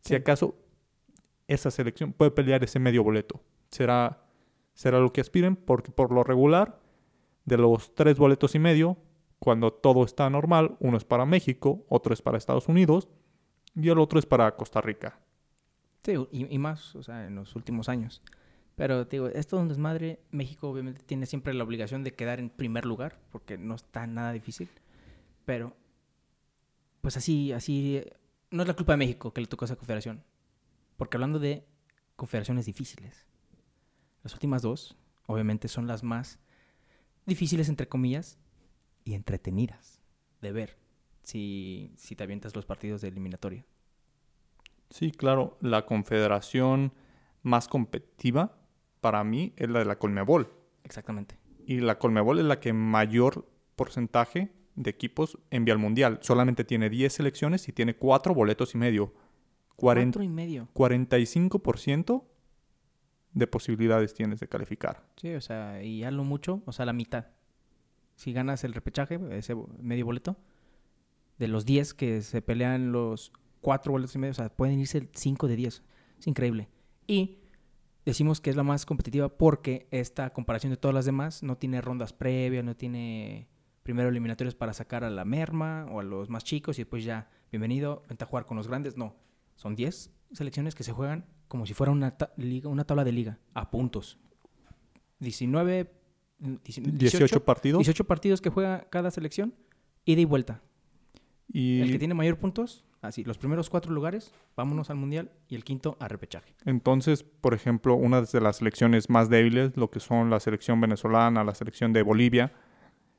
Si Sí. acaso esa selección puede pelear ese medio boleto. Será, será lo que aspiren, porque por lo regular, de los tres boletos y medio, cuando todo está normal, uno es para México, otro es para Estados Unidos y el otro es para Costa Rica. Sí, y, más, o sea, en los últimos años. Pero te digo, esto es un desmadre. México obviamente tiene siempre la obligación de quedar en primer lugar, porque no está nada difícil. Pero, pues así, así, no es la culpa de México que le tocó esa confederación. Porque hablando de confederaciones difíciles, las últimas dos, obviamente, son las más difíciles, entre comillas, y entretenidas de ver si, si te avientas los partidos de eliminatoria. Sí, claro, la confederación más competitiva para mí es la de la Colmebol. Exactamente. Y la Colmebol es la que mayor porcentaje de equipos envía al Mundial. Solamente tiene 10 selecciones y tiene 4 boletos y medio. 40 Cuatro y medio. 45% de posibilidades tienes de calificar. Sí, o sea, y a lo mucho, o sea, la mitad. Si ganas el repechaje, ese medio boleto, de los 10 que se pelean los 4 boletos y medio, o sea, pueden irse 5 de 10. Es increíble. Y decimos que es la más competitiva porque esta comparación de todas las demás no tiene rondas previas, no tiene primero eliminatorios para sacar a la merma o a los más chicos y después ya, bienvenido, vente a jugar con los grandes. No, son 10 selecciones que se juegan como si fuera una, liga, una tabla de liga, a puntos. 19, 18, 18 partidos. 18 partidos que juega cada selección, ida y vuelta. Y... El que tiene mayor puntos Así, los primeros cuatro lugares, vámonos al Mundial y el quinto a repechaje. Entonces, por ejemplo, una de las selecciones más débiles, lo que son la selección venezolana, la selección de Bolivia,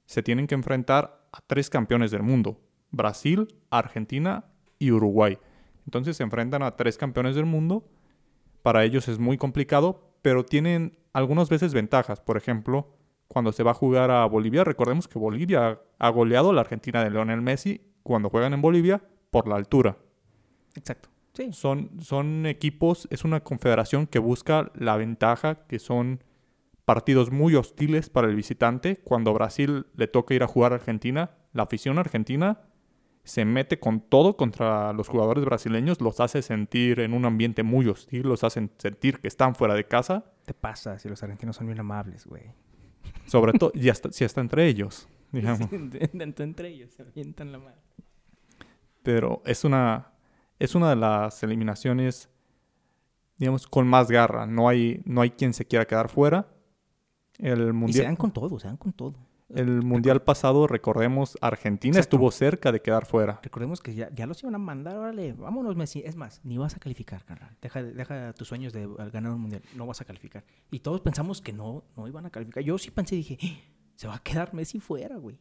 se tienen que enfrentar a tres campeones del mundo, Brasil, Argentina y Uruguay. Entonces se enfrentan a tres campeones del mundo. Para ellos es muy complicado, pero tienen algunas veces ventajas. Por ejemplo, cuando se va a jugar a Bolivia, recordemos que Bolivia ha goleado a la Argentina de Lionel Messi cuando juegan en Bolivia por la altura. Exacto. Sí. Son, son equipos, es una confederación que busca la ventaja, que son partidos muy hostiles para el visitante. Cuando Brasil le toca ir a jugar a Argentina, la afición argentina se mete con todo contra los jugadores brasileños, los hace sentir en un ambiente muy hostil, los hace sentir que están fuera de casa. Te pasa si los argentinos son bien amables, güey. Sobre todo, y hasta, si hasta entre ellos, digamos. entre ellos, se avientan la mano pero es una, es una de las eliminaciones, digamos, con más garra. No hay, no hay quien se quiera quedar fuera. El mundial, y se dan con todo, se dan con todo. El mundial pasado, recordemos, Argentina estuvo cerca de quedar fuera. Recordemos que ya, ya, los iban a mandar, órale, vámonos Messi. Es más, ni vas a calificar, carnal. Deja, deja tus sueños de ganar un mundial, no vas a calificar. Y todos pensamos que no, no iban a calificar. Yo sí pensé, dije, ¡Ah! se va a quedar Messi fuera, güey.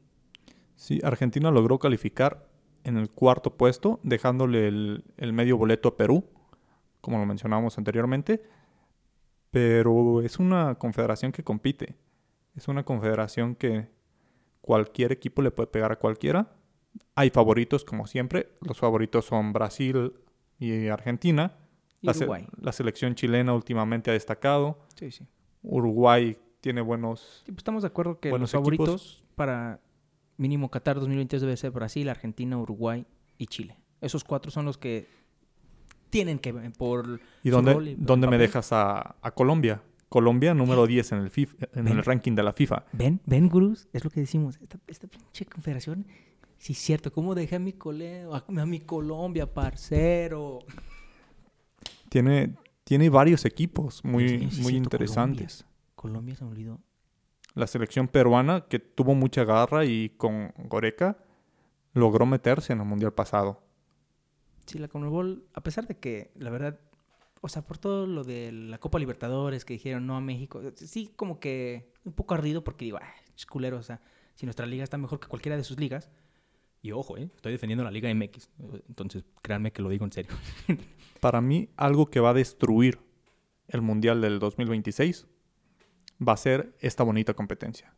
Sí, Argentina logró calificar en el cuarto puesto, dejándole el, medio boleto a Perú, como lo mencionábamos anteriormente. Pero es una confederación que compite. Es una confederación que cualquier equipo le puede pegar a cualquiera. Hay favoritos, como siempre. Los favoritos son Brasil y Argentina. Y Uruguay. la selección chilena últimamente ha destacado. Sí, sí. Uruguay tiene buenos. Sí, pues estamos de acuerdo que los favoritos para mínimo Qatar 2022 debe ser Brasil, Argentina, Uruguay y Chile. Esos cuatro son los que tienen que por ¿Y dónde, dónde me dejas a, Colombia? Colombia número 10 en el FIFA, en el ranking de la FIFA. Ven, ven, Gurús, es lo que decimos. Esta, pinche confederación, sí es cierto, ¿cómo dejé a mi, cole, a, mi Colombia, parcero? Tiene, tiene varios equipos muy, muy interesantes. Colombia, Colombia se me olvidó la selección peruana, que tuvo mucha garra y con Goreca logró meterse en el Mundial pasado. Sí, la Conmebol, a pesar de que, la verdad, o sea, por todo lo de la Copa Libertadores que dijeron no a México, sí, como que un poco ardido porque digo, ah, es culero, o sea, si nuestra liga está mejor que cualquiera de sus ligas, y ojo, ¿eh? estoy defendiendo la Liga MX, entonces créanme que lo digo en serio. Para mí, algo que va a destruir el Mundial del 2026 va a ser esta bonita competencia.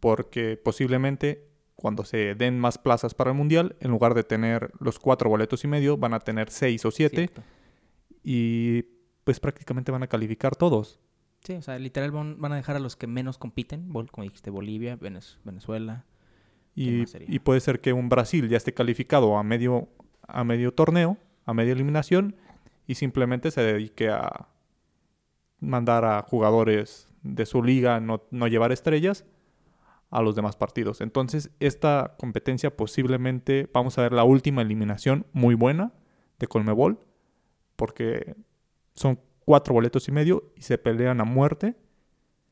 Porque posiblemente cuando se den más plazas para el Mundial, en lugar de tener los cuatro boletos y medio, van a tener seis o siete. Y pues prácticamente van a calificar todos. Sí, o sea, literal van a dejar a los que menos compiten, como dijiste, Bolivia, Venezuela. Y, y, puede ser que un Brasil ya esté calificado a medio, a medio torneo, a media eliminación, y simplemente se dedique a, mandar a jugadores de su liga, no, llevar estrellas a los demás partidos. Entonces, esta competencia posiblemente vamos a ver la última eliminación muy buena de Colmebol, porque son cuatro boletos y medio y se pelean a muerte.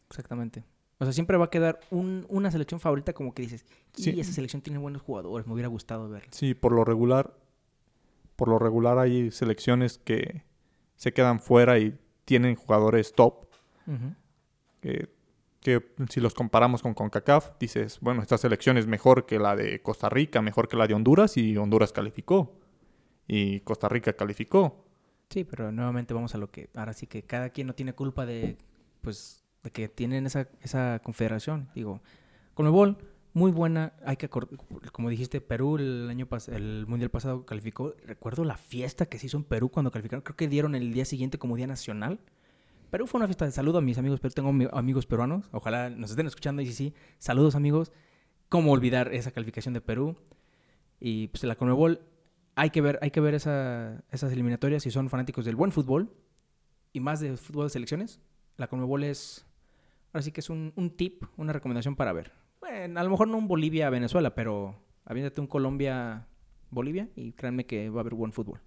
Exactamente. O sea, siempre va a quedar una selección favorita como que dices, y esa selección tiene buenos jugadores, me hubiera gustado verla. Sí, por lo regular, por lo regular hay selecciones que se quedan fuera y tienen jugadores top. que, si los comparamos con CONCACAF, dices, bueno, esta selección es mejor que la de Costa Rica, mejor que la de Honduras y Honduras calificó. Y Costa Rica calificó. Sí, pero nuevamente vamos a lo que ahora sí que cada quien no tiene culpa de pues de que tienen esa, esa confederación. Digo, con el bol muy buena. Hay que como dijiste, Perú el año pasado, el mundial pasado calificó. Recuerdo la fiesta que se hizo en Perú cuando calificaron. Creo que dieron el día siguiente como día nacional. Perú fue una fiesta de saludo a mis amigos, pero tengo amigos peruanos. Ojalá nos estén escuchando y sí, sí, saludos amigos. ¿Cómo olvidar esa calificación de Perú? Y pues la Conmebol, hay que ver, hay que ver esa- esas eliminatorias si son fanáticos del buen fútbol y más de fútbol de selecciones. La Conmebol es, ahora sí que es un, un tip, una recomendación para ver. Bueno, a lo mejor no un Bolivia-Venezuela, pero aviéntate un Colombia-Bolivia y créanme que va a haber buen fútbol.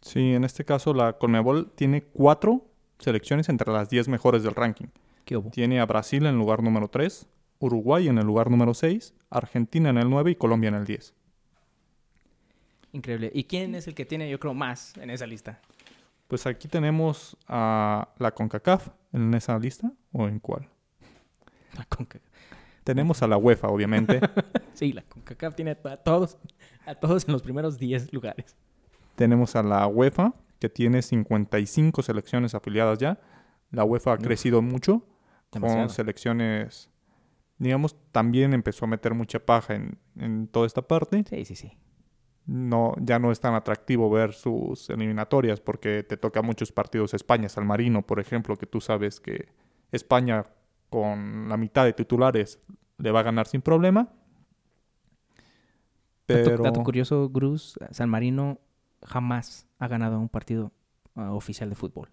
Sí, en este caso la Conmebol tiene cuatro selecciones entre las 10 mejores del ranking. ¿Qué hubo? Tiene a Brasil en el lugar número 3, Uruguay en el lugar número 6, Argentina en el 9 y Colombia en el 10. Increíble. ¿Y quién es el que tiene, yo creo, más en esa lista? Pues aquí tenemos a la CONCACAF en esa lista, ¿o en cuál? La Conca- Tenemos a la UEFA, obviamente. Sí, la CONCACAF tiene a todos, a todos en los primeros 10 lugares. Tenemos a la UEFA, que tiene 55 selecciones afiliadas ya. La UEFA ha Uf. crecido mucho Demasiado. con selecciones, digamos, también empezó a meter mucha paja en, en toda esta parte. Sí, sí, sí. No, ya no es tan atractivo ver sus eliminatorias porque te toca muchos partidos España, San Marino, por ejemplo, que tú sabes que España con la mitad de titulares le va a ganar sin problema. Pero dato curioso, Cruz, San Marino jamás ha ganado un partido ah, oficial de fútbol.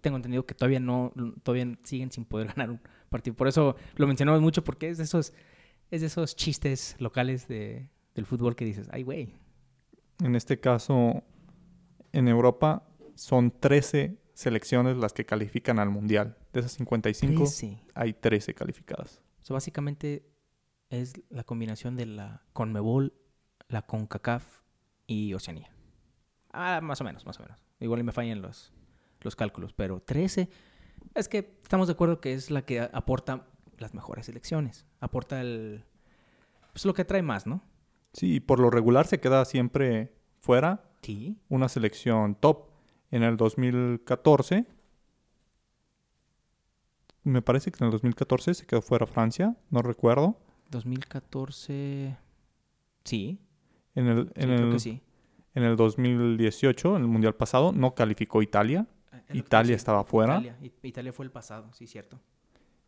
Tengo entendido que todavía no, todavía siguen sin poder ganar un partido. Por eso lo mencionamos mucho porque es de esos, es de esos chistes locales de, del fútbol que dices, ay, güey. en este caso, en Europa son 13 selecciones las que califican al Mundial. De esas 55 Sí. hay 13 calificadas. O sea, básicamente es la combinación de la Conmebol, la CONCACAF y Oceanía. Ah, más o menos, más o menos. Igual y me fallan los, los cálculos, pero 13. Es que estamos de acuerdo que es la que aporta las mejores selecciones. Aporta el. Pues lo que trae más, ¿no? Sí, por lo regular se queda siempre fuera Sí. una selección top. En el 2014, me parece que en el 2014 se quedó fuera Francia, no recuerdo. 2014. Sí. En el, sí, en creo el, que sí. en el 2018, en el Mundial pasado, no calificó Italia. Ah, Italia estaba fuera. Italia. Italia fue el pasado, sí, cierto.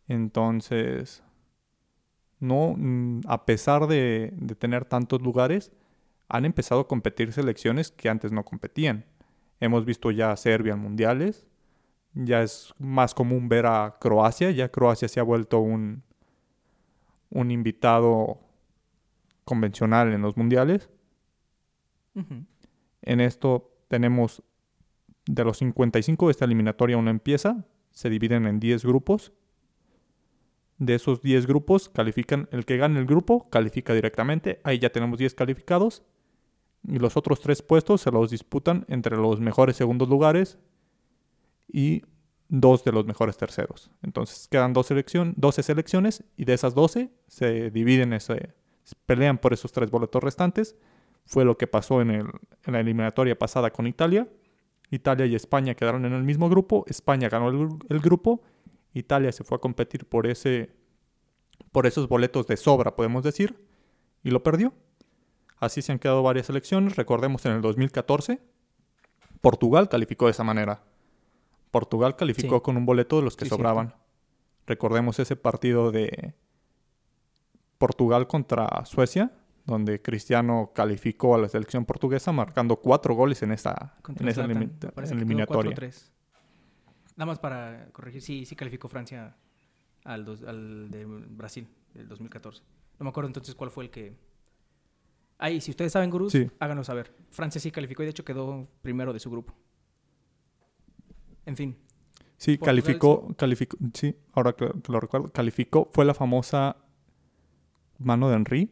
Entonces, no, mm, a pesar de, de tener tantos lugares, han empezado a competir selecciones que antes no competían. Hemos visto ya a Serbia en mundiales, ya es más común ver a Croacia, ya Croacia se ha vuelto un, un invitado convencional en los mundiales. En esto tenemos de los 55, esta eliminatoria aún no empieza, se dividen en 10 grupos. De esos 10 grupos, califican, el que gane el grupo califica directamente, ahí ya tenemos 10 calificados. Y los otros tres puestos se los disputan entre los mejores segundos lugares y dos de los mejores terceros. Entonces quedan dos selección, 12 selecciones y de esas 12 se dividen, ese, pelean por esos tres boletos restantes fue lo que pasó en, el- en la eliminatoria pasada con Italia. Italia y España quedaron en el mismo grupo. España ganó el grupo. Italia se fue a competir por, ese, por esos boletos de sobra, podemos decir, y lo perdió. Así se han quedado varias selecciones. Recordemos en el 2014, Portugal calificó de esa manera. Portugal calificó Sí. con un boleto de los que Sí, sobraban. Recordemos ese partido de Portugal contra Suecia, donde Cristiano calificó a la selección portuguesa marcando cuatro goles en esa, en esa eliminatoria. 4-3. Nada más para corregir, sí, sí calificó Francia al, dos- al de Brasil, del 2014. No me acuerdo entonces cuál fue el que... Ahí, si ustedes saben, gurús, Sí. háganos saber. Francia sí calificó y de hecho quedó primero de su grupo. En fin, Sí, Portugal calificó, calificó, sí, ahora que lo recuerdo, calificó, fue la famosa mano de Henry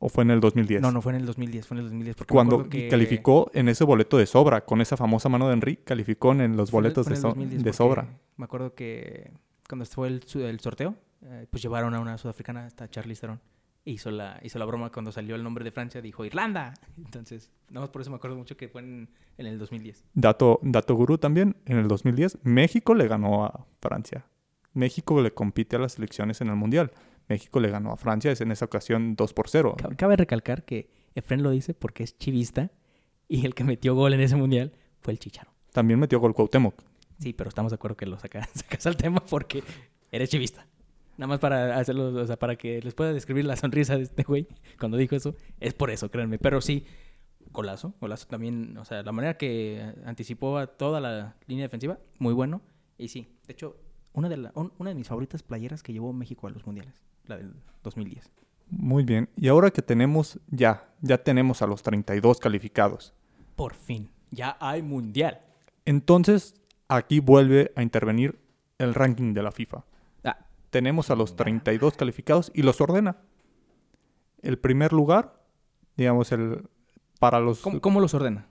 o fue en el 2010. no, no fue en el 2010, fue en el 2010. Porque Cuando que calificó en ese boleto de sobra, con esa famosa mano de Henry, calificó en los fue en el- boletos fue de, en el so- 2010 de porque sobra. Me acuerdo que cuando fue el, el sorteo, eh, pues llevaron a una sudafricana, hasta Charlize Theron. e Hizo la, hizo la broma cuando salió el nombre de Francia, dijo Irlanda. Entonces, nada más por eso me acuerdo mucho que fue en, en el 2010. Dato, dato gurú también, en el 2010 México le ganó a Francia. México le compite a las selecciones en el Mundial. México le ganó a Francia, es en esa ocasión 2 por 0. Cabe, recalcar que Efren lo dice porque es chivista y el que metió gol en ese mundial fue el Chicharo. También metió gol Cuauhtémoc. Sí, pero estamos de acuerdo que lo saca- sacas al tema porque eres chivista. Nada más para hacerlo, o sea, para que les pueda describir la sonrisa de este güey cuando dijo eso. Es por eso, créanme. Pero sí, golazo. Golazo también, o sea, la manera que anticipó a toda la línea defensiva, muy bueno. Y sí, de hecho, una de, la- un- una de mis favoritas playeras que llevó México a los mundiales, la del 2010. Muy bien. Y ahora que tenemos ya, ya tenemos a los 32 calificados. Por fin, ya hay mundial. Entonces, aquí vuelve a intervenir el ranking de la FIFA. Ah, Tenemos a los 32 calificados y los ordena. El primer lugar, digamos, el para los ¿cómo, cómo los ordena?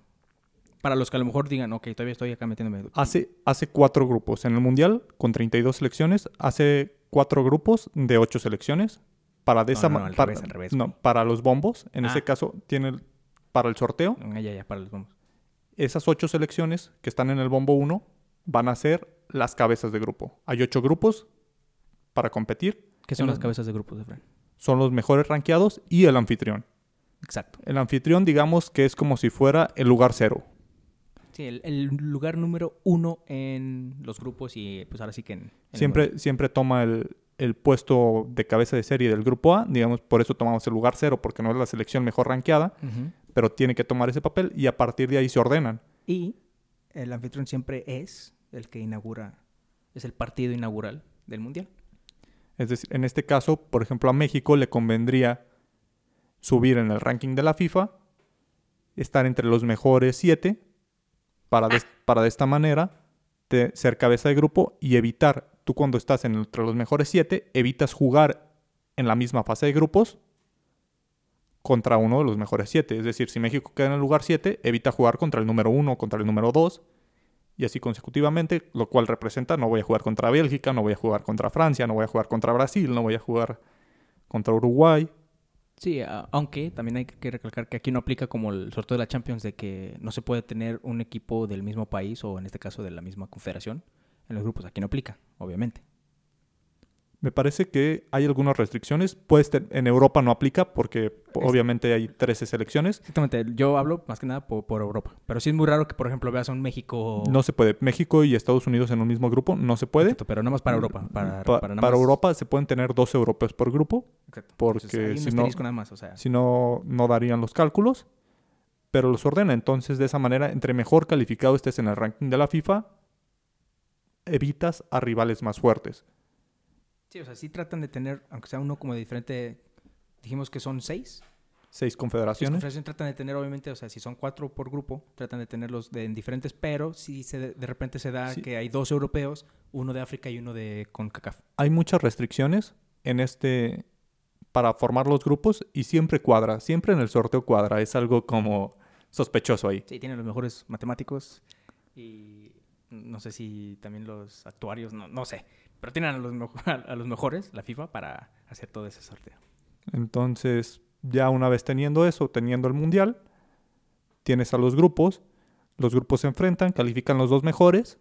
Para los que a lo mejor digan, ok, todavía estoy acá metiéndome. hace hace cuatro grupos en el mundial con 32 selecciones, hace cuatro grupos de ocho selecciones para de No, esa no, ma- no, al para, revés, al revés, no, güey. para los bombos, en Ah. ese caso tiene el- para el sorteo Ah, ya, ya, para los vamos. esas ocho selecciones que están en el bombo 1 van a ser las cabezas de grupo. Hay ocho grupos para competir. ¿Qué son En las cabezas de grupos de Fran? Son los mejores rankeados y el anfitrión. Exacto. El anfitrión, digamos que es como si fuera el lugar cero. Sí, el, el lugar número uno en los grupos y pues ahora sí que en... en el Siempre, siempre toma el, el puesto de cabeza de serie del grupo A. Digamos, por eso tomamos el lugar cero, porque no es la selección mejor rankeada, Ujú. pero tiene que tomar ese papel y a partir de ahí se ordenan. Y el anfitrión siempre es el que inaugura, es el partido inaugural del mundial. Es decir, en este caso, por ejemplo, a México le convendría subir en el ranking de la FIFA, estar entre los mejores siete, para de, para de esta manera ser cabeza de grupo y evitar, tú cuando estás en- entre los mejores siete, evitas jugar en la misma fase de grupos contra uno de los mejores siete. Es decir, si México queda en el lugar siete, evita jugar contra el número uno, contra el número dos, y así consecutivamente, lo cual representa no voy a jugar contra Bélgica, no voy a jugar contra Francia, no voy a jugar contra Brasil, no voy a jugar contra Uruguay. Sí, aunque también hay que recalcar que aquí no aplica como el sorteo de la Champions de que no se puede tener un equipo del mismo país o en este caso de la misma confederación en los grupos. Aquí no aplica, obviamente. Me parece que hay algunas restricciones. Pues en Europa no aplica porque obviamente hay 13 selecciones. Exactamente, yo hablo más que nada por, por Europa. Pero sí es muy raro que, por ejemplo, veas a un México... No se puede. México y Estados Unidos en un mismo grupo no se puede. Exacto, pero nada más para Europa. Para, Pa- para, nada para más- Europa se pueden tener dos europeos por grupo. Exacto. porque Entonces, si no- asterisco nada más, o sea... Si no, no darían los cálculos. Pero los ordena. Entonces, de esa manera, entre mejor calificado estés en el ranking de la FIFA, evitas a rivales más fuertes. Sí, o sea, sí tratan de tener, aunque sea uno como de diferente... Dijimos que son seis. Seis Seis confederaciones. confederaciones tratan de tener, obviamente, o sea, si son cuatro por grupo, tratan de tenerlos de, en diferentes, pero si se, de repente se da Sí. que hay dos europeos, uno de África y uno de CONCACAF. hay muchas restricciones en este para formar los grupos y siempre cuadra, siempre en el sorteo cuadra, es algo como sospechoso ahí. Sí, tienen los mejores matemáticos y no sé si también los actuarios, no, no sé, pero tienen a los, a los mejores, la FIFA, para hacer todo ese sorteo. Entonces, ya una vez teniendo eso, teniendo el mundial, tienes a los grupos, los grupos se enfrentan, califican los dos mejores,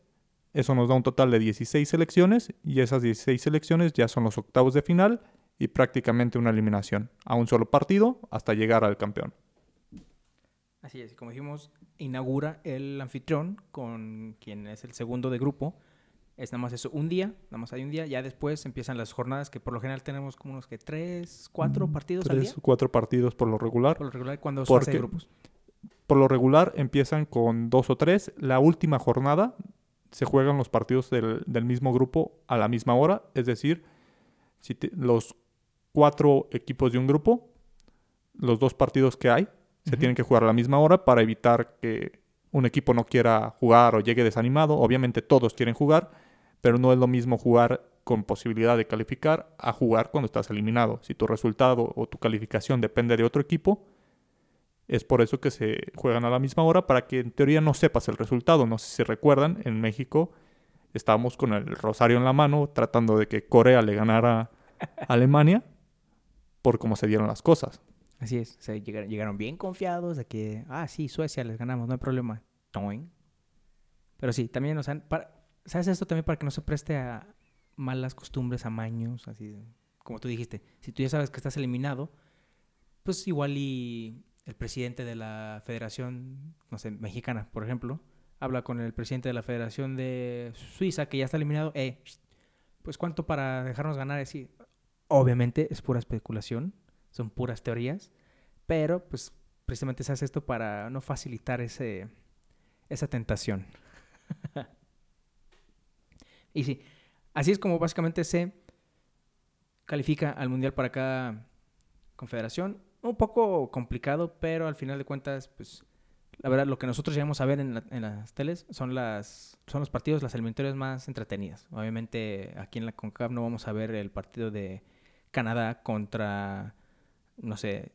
eso nos da un total de 16 selecciones y esas 16 selecciones ya son los octavos de final y prácticamente una eliminación a un solo partido hasta llegar al campeón. Así es, como dijimos, inaugura el anfitrión con quien es el segundo de grupo. Es nada más eso, un día, nada más hay un día. Ya después empiezan las jornadas que por lo general tenemos como unos que tres, cuatro partidos al Mm, Tres día. o cuatro partidos por lo regular. Por lo regular, cuando se hace de grupos. Por lo regular empiezan con dos o tres. La última jornada se juegan los partidos del, del mismo grupo a la misma hora. Es decir, si te- los cuatro equipos de un grupo, los dos partidos que hay, se tienen que jugar a la misma hora para evitar que un equipo no quiera jugar o llegue desanimado. Obviamente todos quieren jugar, pero no es lo mismo jugar con posibilidad de calificar a jugar cuando estás eliminado. Si tu resultado o tu calificación depende de otro equipo, es por eso que se juegan a la misma hora para que en teoría no sepas el resultado. No sé si recuerdan, en México estábamos con el rosario en la mano tratando de que Corea le ganara a Alemania por cómo se dieron las cosas. Así es, llegaron, bien confiados de que, ah, sí, Suecia les ganamos, no hay problema. Pero sí, también, o sea, para- ¿sabes esto también para que no se preste a malas costumbres, amaños, así, como tú dijiste? Si tú ya sabes que estás eliminado, pues igual y el presidente de la federación, no sé, mexicana, por ejemplo, habla con el presidente de la federación de Suiza, que ya está eliminado, eh, pues cuánto para dejarnos ganar así. Obviamente es pura especulación, son puras teorías, pero pues precisamente se hace esto para no facilitar ese, esa tentación. y sí, así es como básicamente se califica al mundial para cada confederación. Un poco complicado, pero al final de cuentas, pues la verdad, lo que nosotros llegamos a ver en, las teles son las son los partidos, las eliminatorias más entretenidas. Obviamente, aquí en la CONCACAF no vamos a ver el partido de Canadá contra, no sé,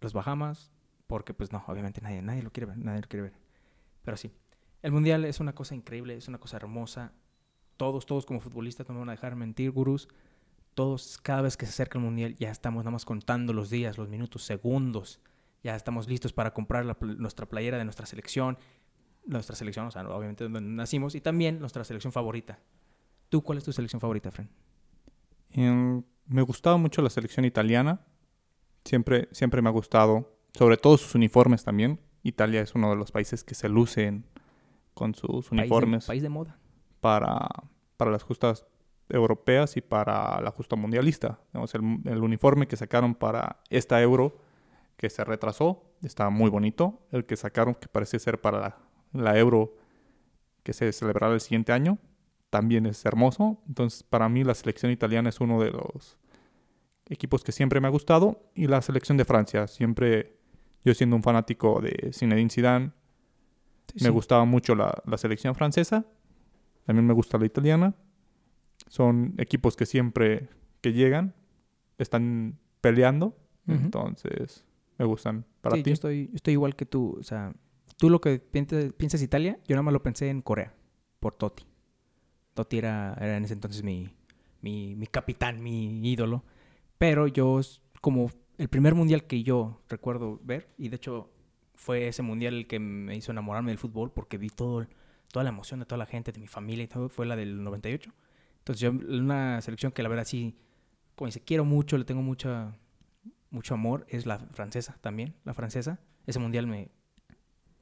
los Bahamas, porque pues no, obviamente nadie, nadie lo quiere ver, nadie lo quiere ver. Pero sí, el Mundial es una cosa increíble, es una cosa hermosa. Todos, todos como futbolistas no me van a dejar mentir, gurús. Todos, cada vez que se acerca el Mundial, ya estamos nada más contando los días, los minutos, segundos ya estamos listos para comprar nuestra playera de nuestra selección, nuestra selección, o sea, obviamente donde nacimos, y también nuestra selección favorita. ¿Tú cuál es tu selección favorita, Fren? Me gustaba mucho la selección italiana. Siempre, siempre me ha gustado, sobre todo sus uniformes también. Italia es uno de los países que se lucen con sus uniformes. País de, moda. Para, para las justas europeas y para la justa mundialista. el, el uniforme que sacaron para esta euro que se retrasó, está muy bonito. El que sacaron, que parece ser para la, Euro que se celebrará el siguiente año, también es hermoso. Entonces, para mí la selección italiana es uno de los equipos que siempre me ha gustado. Y la selección de Francia, siempre yo siendo un fanático de Zinedine Zidane, me gustaba mucho la, selección francesa. También me gusta la italiana. Son equipos que siempre que llegan están peleando. Entonces, me gustan. Para ti. Yo estoy, estoy igual que tú. O sea, tú lo que piensas, Italia, yo nada más lo pensé en Corea, por Totti. Totti era, era en ese entonces mi, mi, mi capitán, mi ídolo. Pero yo, como el primer mundial que yo recuerdo ver, y de hecho fue ese mundial el que me hizo enamorarme del fútbol porque vi todo, toda la emoción de toda la gente, de mi familia y todo, fue la del 98. Entonces yo, una selección que la verdad sí, como dice, quiero mucho, le tengo mucha, mucho amor es la francesa también, la francesa. Ese mundial me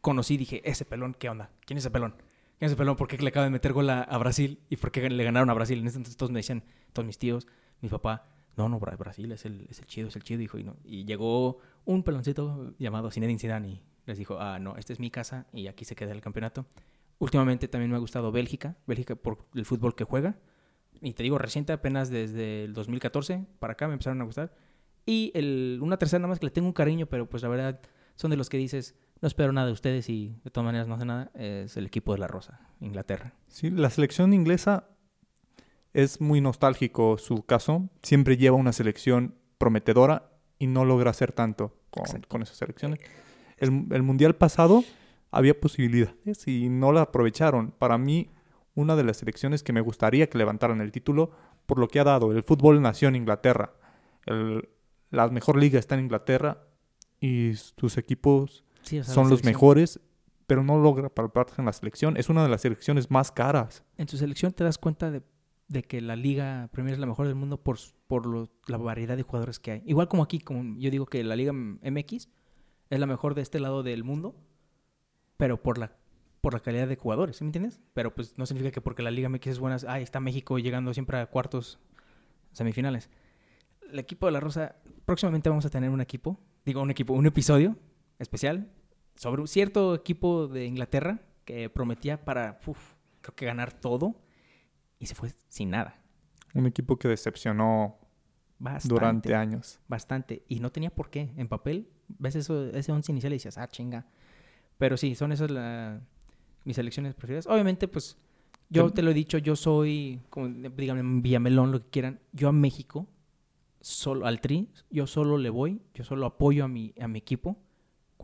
conocí, dije, ese pelón, ¿qué onda? ¿Quién es ese pelón? ¿Quién es ese pelón? ¿Por qué le acaba de meter gol a, Brasil? ¿Y por qué le ganaron a Brasil? En ese entonces todos me decían, todos mis tíos, mi papá, no, no, Brasil es el, es el chido, es el chido, hijo. Y, no. y llegó un peloncito llamado Zinedine Zidane y les dijo, ah, no, esta es mi casa y aquí se queda el campeonato. Últimamente también me ha gustado Bélgica, Bélgica por el fútbol que juega. Y te digo, reciente, apenas desde el 2014 para acá me empezaron a gustar. Y el, una tercera nada más que le tengo un cariño, pero pues la verdad son de los que dices, no espero nada de ustedes y de todas maneras no hace nada, es el equipo de la Rosa, Inglaterra. Sí, la selección inglesa es muy nostálgico su caso. Siempre lleva una selección prometedora y no logra hacer tanto con, con esas selecciones. El, el, mundial pasado había posibilidades y no la aprovecharon. Para mí, una de las selecciones que me gustaría que levantaran el título por lo que ha dado. El fútbol nació en Inglaterra. El, la mejor liga está en Inglaterra y sus equipos son los mejores, pero no logra palparse en la selección. Es una de las selecciones más caras. En tu selección te das cuenta de, que la liga Premier es la mejor del mundo por, por la variedad de jugadores que hay. Igual como aquí, como yo digo que la liga MX es la mejor de este lado del mundo, pero por la por la calidad de jugadores, ¿sí me entiendes? Pero pues no significa que porque la Liga MX es buena, ah, está México llegando siempre a cuartos, semifinales el equipo de la Rosa, próximamente vamos a tener un equipo, digo un equipo, un episodio especial sobre un cierto equipo de Inglaterra que prometía para, creo que ganar todo y se fue sin nada. Un equipo que decepcionó durante años. Bastante. Y no tenía por qué. En papel, ves eso, ese once inicial y dices, ah, chinga. Pero sí, son esas mis selecciones preferidas. Obviamente, pues, yo te lo he dicho, yo soy, como díganme, Villamelón, lo que quieran. Yo a México solo al Tri, yo solo le voy, yo solo apoyo a mi, a mi equipo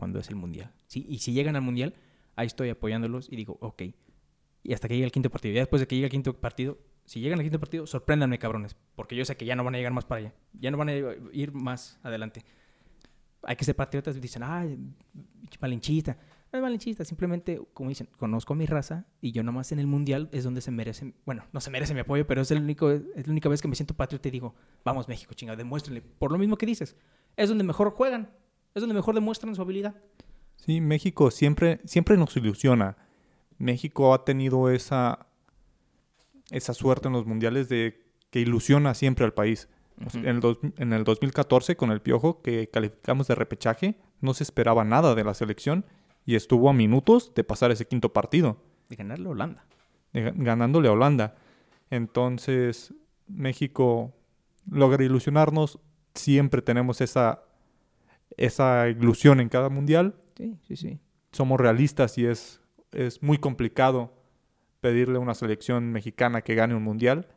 cuando es el Mundial. ¿sí? Y si llegan al Mundial, ahí estoy apoyándolos y digo, ok. Y hasta que llegue el quinto partido. Y después de que llegue el quinto partido, si llegan al quinto partido, sorpréndanme, cabrones. Porque yo sé que ya no van a llegar más para allá. Ya no van a ir más adelante. Hay que ser patriotas. Dicen, ay, malinchista no es malinchista, simplemente, como dicen, conozco mi raza y yo nomás en el mundial es donde se merece, bueno, no se merece mi apoyo, pero es, el único, es la única vez que me siento patriota y digo, vamos México, chinga, demuéstrenle. Por lo mismo que dices, es donde mejor juegan, es donde mejor demuestran su habilidad. Sí, México siempre, siempre nos ilusiona. México ha tenido esa, esa suerte en los mundiales de que ilusiona siempre al país. En, el dos- en el 2014 con el Piojo, que calificamos de repechaje, no se esperaba nada de la selección y estuvo a minutos de pasar ese quinto partido, De ganarle a Holanda. de- ganándole a Holanda. Entonces, México logra ilusionarnos, siempre tenemos esa, esa ilusión en cada mundial, Sí, sí, sí. somos realistas y es, es muy complicado pedirle a una selección mexicana que gane un mundial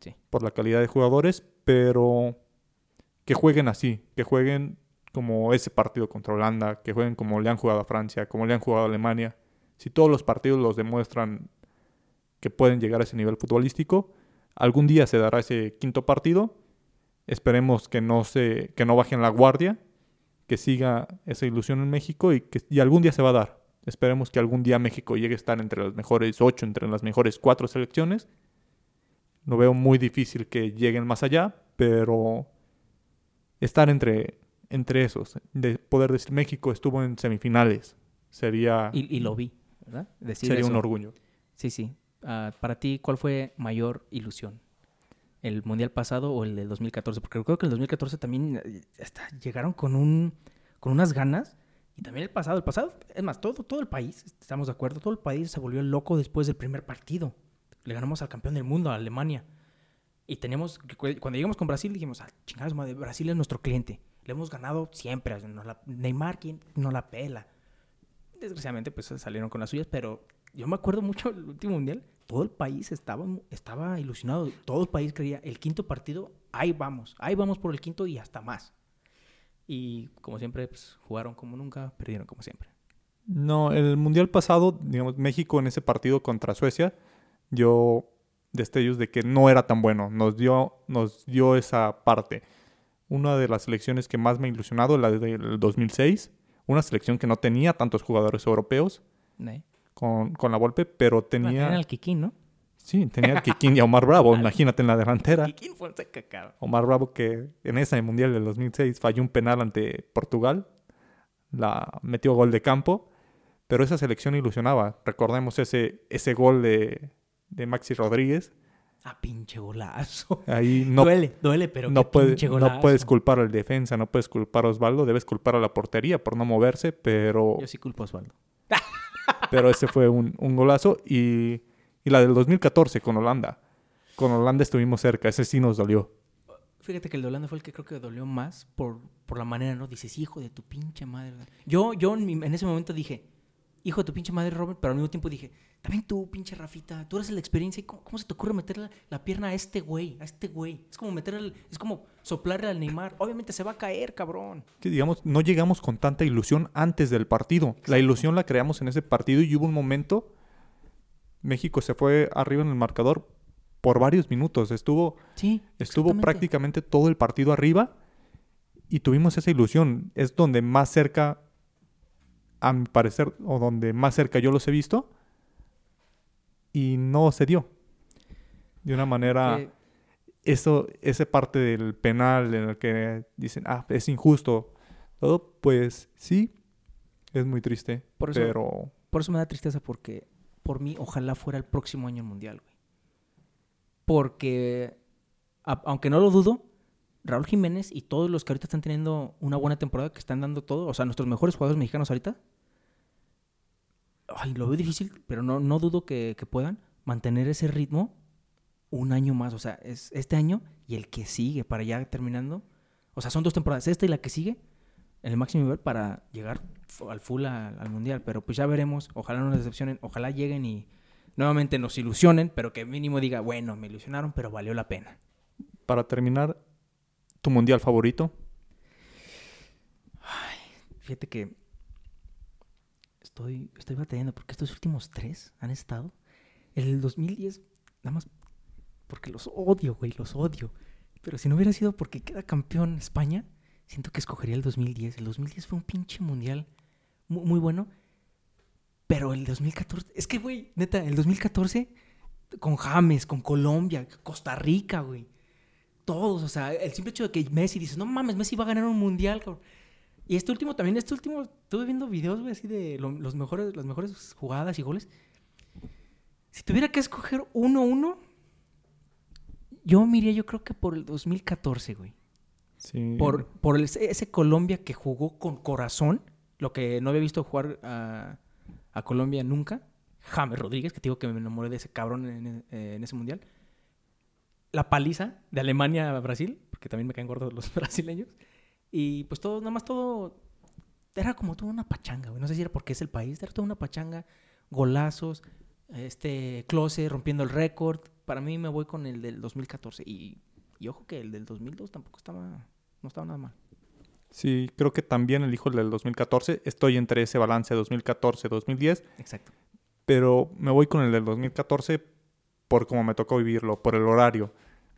Sí. por la calidad de jugadores, pero que jueguen así, que jueguen como ese partido contra Holanda, que jueguen como le han jugado a Francia, como le han jugado a Alemania. Si todos los partidos los demuestran que pueden llegar a ese nivel futbolístico, algún día se dará ese quinto partido. Esperemos que no se que no bajen la guardia, que siga esa ilusión en México y que y algún día se va a dar. Esperemos que algún día México llegue a estar entre las mejores ocho, entre las mejores cuatro selecciones. Lo veo muy difícil que lleguen más allá, pero estar entre, entre esos, de poder decir México estuvo en semifinales, sería, Y, y lo vi, ¿verdad? Decir sería un orgullo. Sí, sí. Ah, para ti, ¿cuál fue mayor ilusión? ¿El mundial pasado o el del 2014? Porque creo que el 2014 también eh, llegaron con un con unas ganas. Y también el pasado, el pasado, es más, todo, todo el país, estamos de acuerdo, todo el país se volvió loco después del primer partido. Le ganamos al campeón del mundo, a Alemania. Y tenemos, cuando llegamos con Brasil, dijimos, ah, chingados, madre, Brasil es nuestro cliente. Le hemos ganado siempre. Neymar, ¿quién no la pela? Desgraciadamente, pues salieron con las suyas, pero yo me acuerdo mucho del último mundial. Todo el país estaba, estaba ilusionado. Todo el país creía, el quinto partido, ahí vamos. Ahí vamos por el quinto y hasta más. Y como siempre, pues, jugaron como nunca, perdieron como siempre. No, el mundial pasado, digamos, México en ese partido contra Suecia, dio destellos de que no era tan bueno. Nos dio, nos dio esa parte. Una de las selecciones que más me ha ilusionado, la del 2006, una selección que no tenía tantos jugadores europeos ¿Eh? Con, con la Volpe, pero Tenían tenía... al Kikín, ¿no? Sí, tenía a Kikín y a Omar Bravo, imagínate en la delantera. Kikín fue un cacao. Omar Bravo que en ese mundial del 2006 falló un penal ante Portugal, la metió gol de campo, pero esa selección ilusionaba. Recordemos ese, ese gol de, de Maxi Rodríguez. Ah, pinche golazo. Ahí no, duele, duele, pero qué no, puede- pinche no golazo. puedes culpar al defensa, no puedes culpar a Osvaldo, debes culpar a la portería por no moverse, pero, Yo sí culpo a Osvaldo. pero ese fue un, un golazo. Y, y la del 2014 con Holanda. Con Holanda estuvimos cerca, ese sí nos dolió. Fíjate que el de Holanda fue el que creo que dolió más por, por la manera, ¿no? Dices, hijo de tu pinche madre. Yo, yo en, mi- en ese momento dije, hijo de tu pinche madre, Robert, pero al mismo tiempo dije, también tú, pinche Rafita, tú eres la experiencia. ¿y ¿Cómo, cómo se te ocurre meter la, la pierna a este güey? A este güey. Es como meter el- es como soplarle al Neymar. Obviamente se va a caer, cabrón. que digamos, no llegamos con tanta ilusión antes del partido. La ilusión la creamos en ese partido y hubo un momento, México se fue arriba en el marcador por varios minutos. Estuvo, Sí. estuvo prácticamente todo el partido arriba y tuvimos esa ilusión. Es donde más cerca, a mi parecer, o donde más cerca yo los he visto y no se dio. De una manera eso, esa parte del penal en el que dicen, ah, es injusto, todo, pues sí, es muy triste. Por eso- pero Por eso me da tristeza porque por mí ojalá fuera el próximo año el mundial, güey. Porque a- aunque no lo dudo, Raúl Jiménez y todos los que ahorita están teniendo una buena temporada, que están dando todo, o sea, nuestros mejores jugadores mexicanos ahorita, ay, lo veo difícil, pero no, no dudo que, que puedan mantener ese ritmo un año más, o sea, es este año y el que sigue para ya terminando. O sea, son dos temporadas, esta y la que sigue, en el máximo nivel para llegar al full a- al mundial. Pero pues ya veremos, ojalá no nos decepcionen, ojalá lleguen y nuevamente nos ilusionen, pero que mínimo diga, bueno, me ilusionaron, pero valió la pena. para terminar, tu mundial favorito, Fíjate que estoy, estoy batallando porque estos últimos tres han estado. El 2010, nada más porque los odio, güey, los odio. Pero si no hubiera sido porque queda campeón España, siento que escogería el 2010. El 2010 fue un pinche mundial muy, muy bueno. Pero el 2014, es que, güey, neta, el 2014 con James, con Colombia, Costa Rica, güey. Todos, o sea, el simple hecho de que Messi dices, no mames, Messi va a ganar un mundial, cabrón. Y este último también, este último, estuve viendo videos, güey, así de lo- los mejores, las mejores jugadas y goles. Si tuviera que escoger uno, uno, yo miré, yo creo que por el 2014, güey. Sí. Por, por el- ese Colombia que jugó con corazón, lo que no había visto jugar a, a Colombia nunca. James Rodríguez, que te digo que me enamoré de ese cabrón en, en ese mundial. La paliza de Alemania a Brasil, porque también me caen gordos los brasileños. Y pues todo, nada más todo. Era como toda una pachanga, güey. No sé si era porque es el país, era toda una pachanga. Golazos, este Close rompiendo el récord. Para mí me voy con el del 2014. Y, y ojo que el del 2002 tampoco estaba. No estaba nada mal. Sí, creo que también elijo el del 2014. Estoy entre ese balance 2014-2010, Exacto. pero me voy con el del 2014 por cómo me tocó vivirlo, por el horario.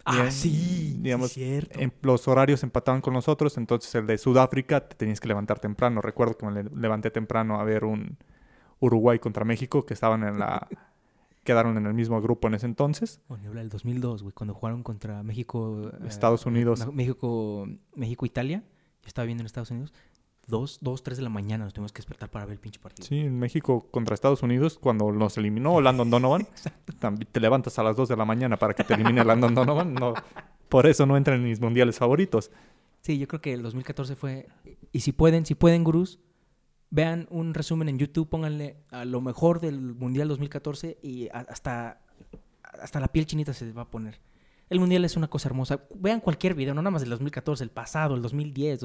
Ah, sí, digamos, sí, cierto. En- los horarios empataban con nosotros, entonces el de Sudáfrica te tenías que levantar temprano. Recuerdo que me le- levanté temprano a ver un Uruguay contra México que estaban en la quedaron en el mismo grupo en ese entonces. Bueno, habla del 2002, güey, cuando jugaron contra México. eh, Estados Unidos. México, México, Italia. Yo estaba viendo en Estados Unidos. Dos, dos, tres de la mañana nos tuvimos que despertar para ver el pinche partido. Sí, en México contra Estados Unidos, cuando nos eliminó Landon Donovan, te levantas a las 2 de la mañana para que te elimine Landon Donovan. No, por eso no entra en mis mundiales favoritos. Sí, yo creo que el 2014 fue... Y si pueden, si pueden, gurús, vean un resumen en YouTube, pónganle a lo mejor del Mundial 2014 y hasta, hasta la piel chinita se va a poner. El Mundial es una cosa hermosa. Vean cualquier video, no nada más del 2014, el pasado, el 2010,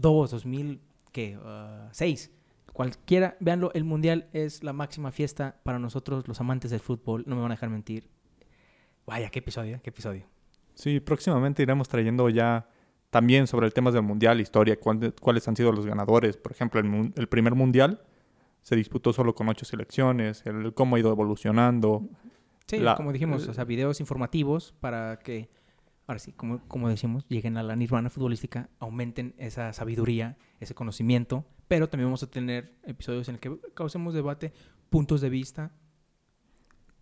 2002, 2006. Cualquiera, véanlo, el Mundial es la máxima fiesta para nosotros, los amantes del fútbol. No me van a dejar mentir. Vaya, qué episodio, qué episodio. Sí, próximamente iremos trayendo ya también sobre el tema del mundial, historia, cuál- cuáles han sido los ganadores. Por ejemplo, el, primer mundial se disputó solo con ocho selecciones, el cómo ha ido evolucionando. Sí, La- como dijimos, o sea, videos informativos para que, ahora sí, como, como decimos, lleguen a la nirvana futbolística, aumenten esa sabiduría, ese conocimiento, pero también vamos a tener episodios en el que causemos debate, puntos de vista.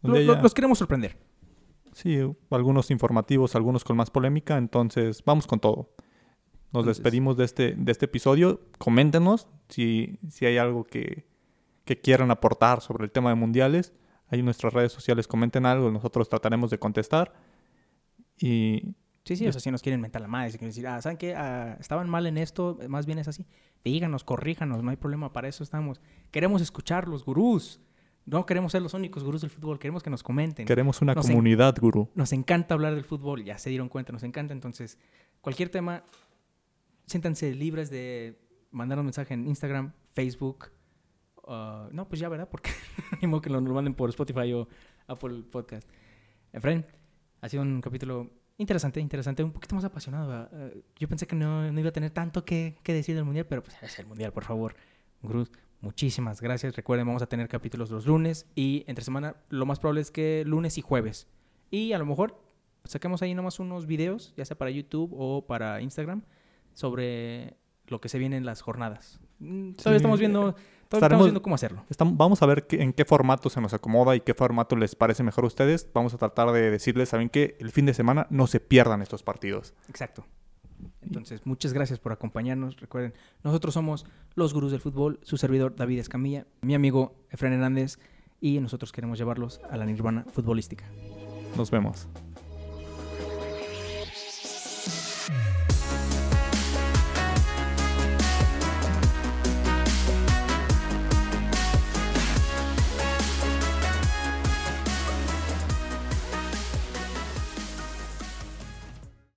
Lo- lo- los queremos sorprender. Sí, algunos informativos, algunos con más polémica, entonces vamos con todo. Nos Entonces- despedimos de este, de este episodio. Coméntenos si, si hay algo que, que quieran aportar sobre el tema de mundiales. Ahí en nuestras redes sociales comenten algo, nosotros trataremos de contestar. Y Sí, sí, o sea, si nos quieren mentar la madre, si quieren decir, ah, ¿saben qué? Ah, estaban mal en esto, más bien es así. Díganos, corríjanos, no hay problema, para eso estamos. Queremos escuchar los gurús. No queremos ser los únicos gurús del fútbol, queremos que nos comenten. queremos una comunidad, gurú. Nos encanta hablar del fútbol, ya se dieron cuenta, nos encanta. Entonces, cualquier tema, siéntanse libres de mandar un mensaje en Instagram, Facebook. ah, no, pues ya, ¿verdad? Porque ni modo que lo nos manden por Spotify o Apple Podcast. Efraín, ha sido un capítulo interesante, interesante, un poquito más apasionado. Eh, yo pensé que no, no iba a tener tanto que, que decir del Mundial, pero pues es el Mundial, por favor. Gruz, muchísimas gracias. Recuerden, vamos a tener capítulos los lunes y entre semana lo más probable es que lunes y jueves. Y a lo mejor saquemos ahí nomás unos videos, ya sea para YouTube o para Instagram, sobre lo que se viene en las jornadas. Mm, Todavía Sí, estamos viendo, todavía estamos viendo cómo hacerlo. Estam- vamos a ver qué- en qué formato se nos acomoda y qué formato les parece mejor a ustedes. Vamos a tratar de decirles, ¿saben qué? El fin de semana no se pierdan estos partidos. Exacto. Entonces, muchas gracias por acompañarnos. Recuerden, nosotros somos los gurús del fútbol, su servidor David Escamilla, mi amigo Efraín Hernández, y nosotros queremos llevarlos a la nirvana futbolística. Nos vemos.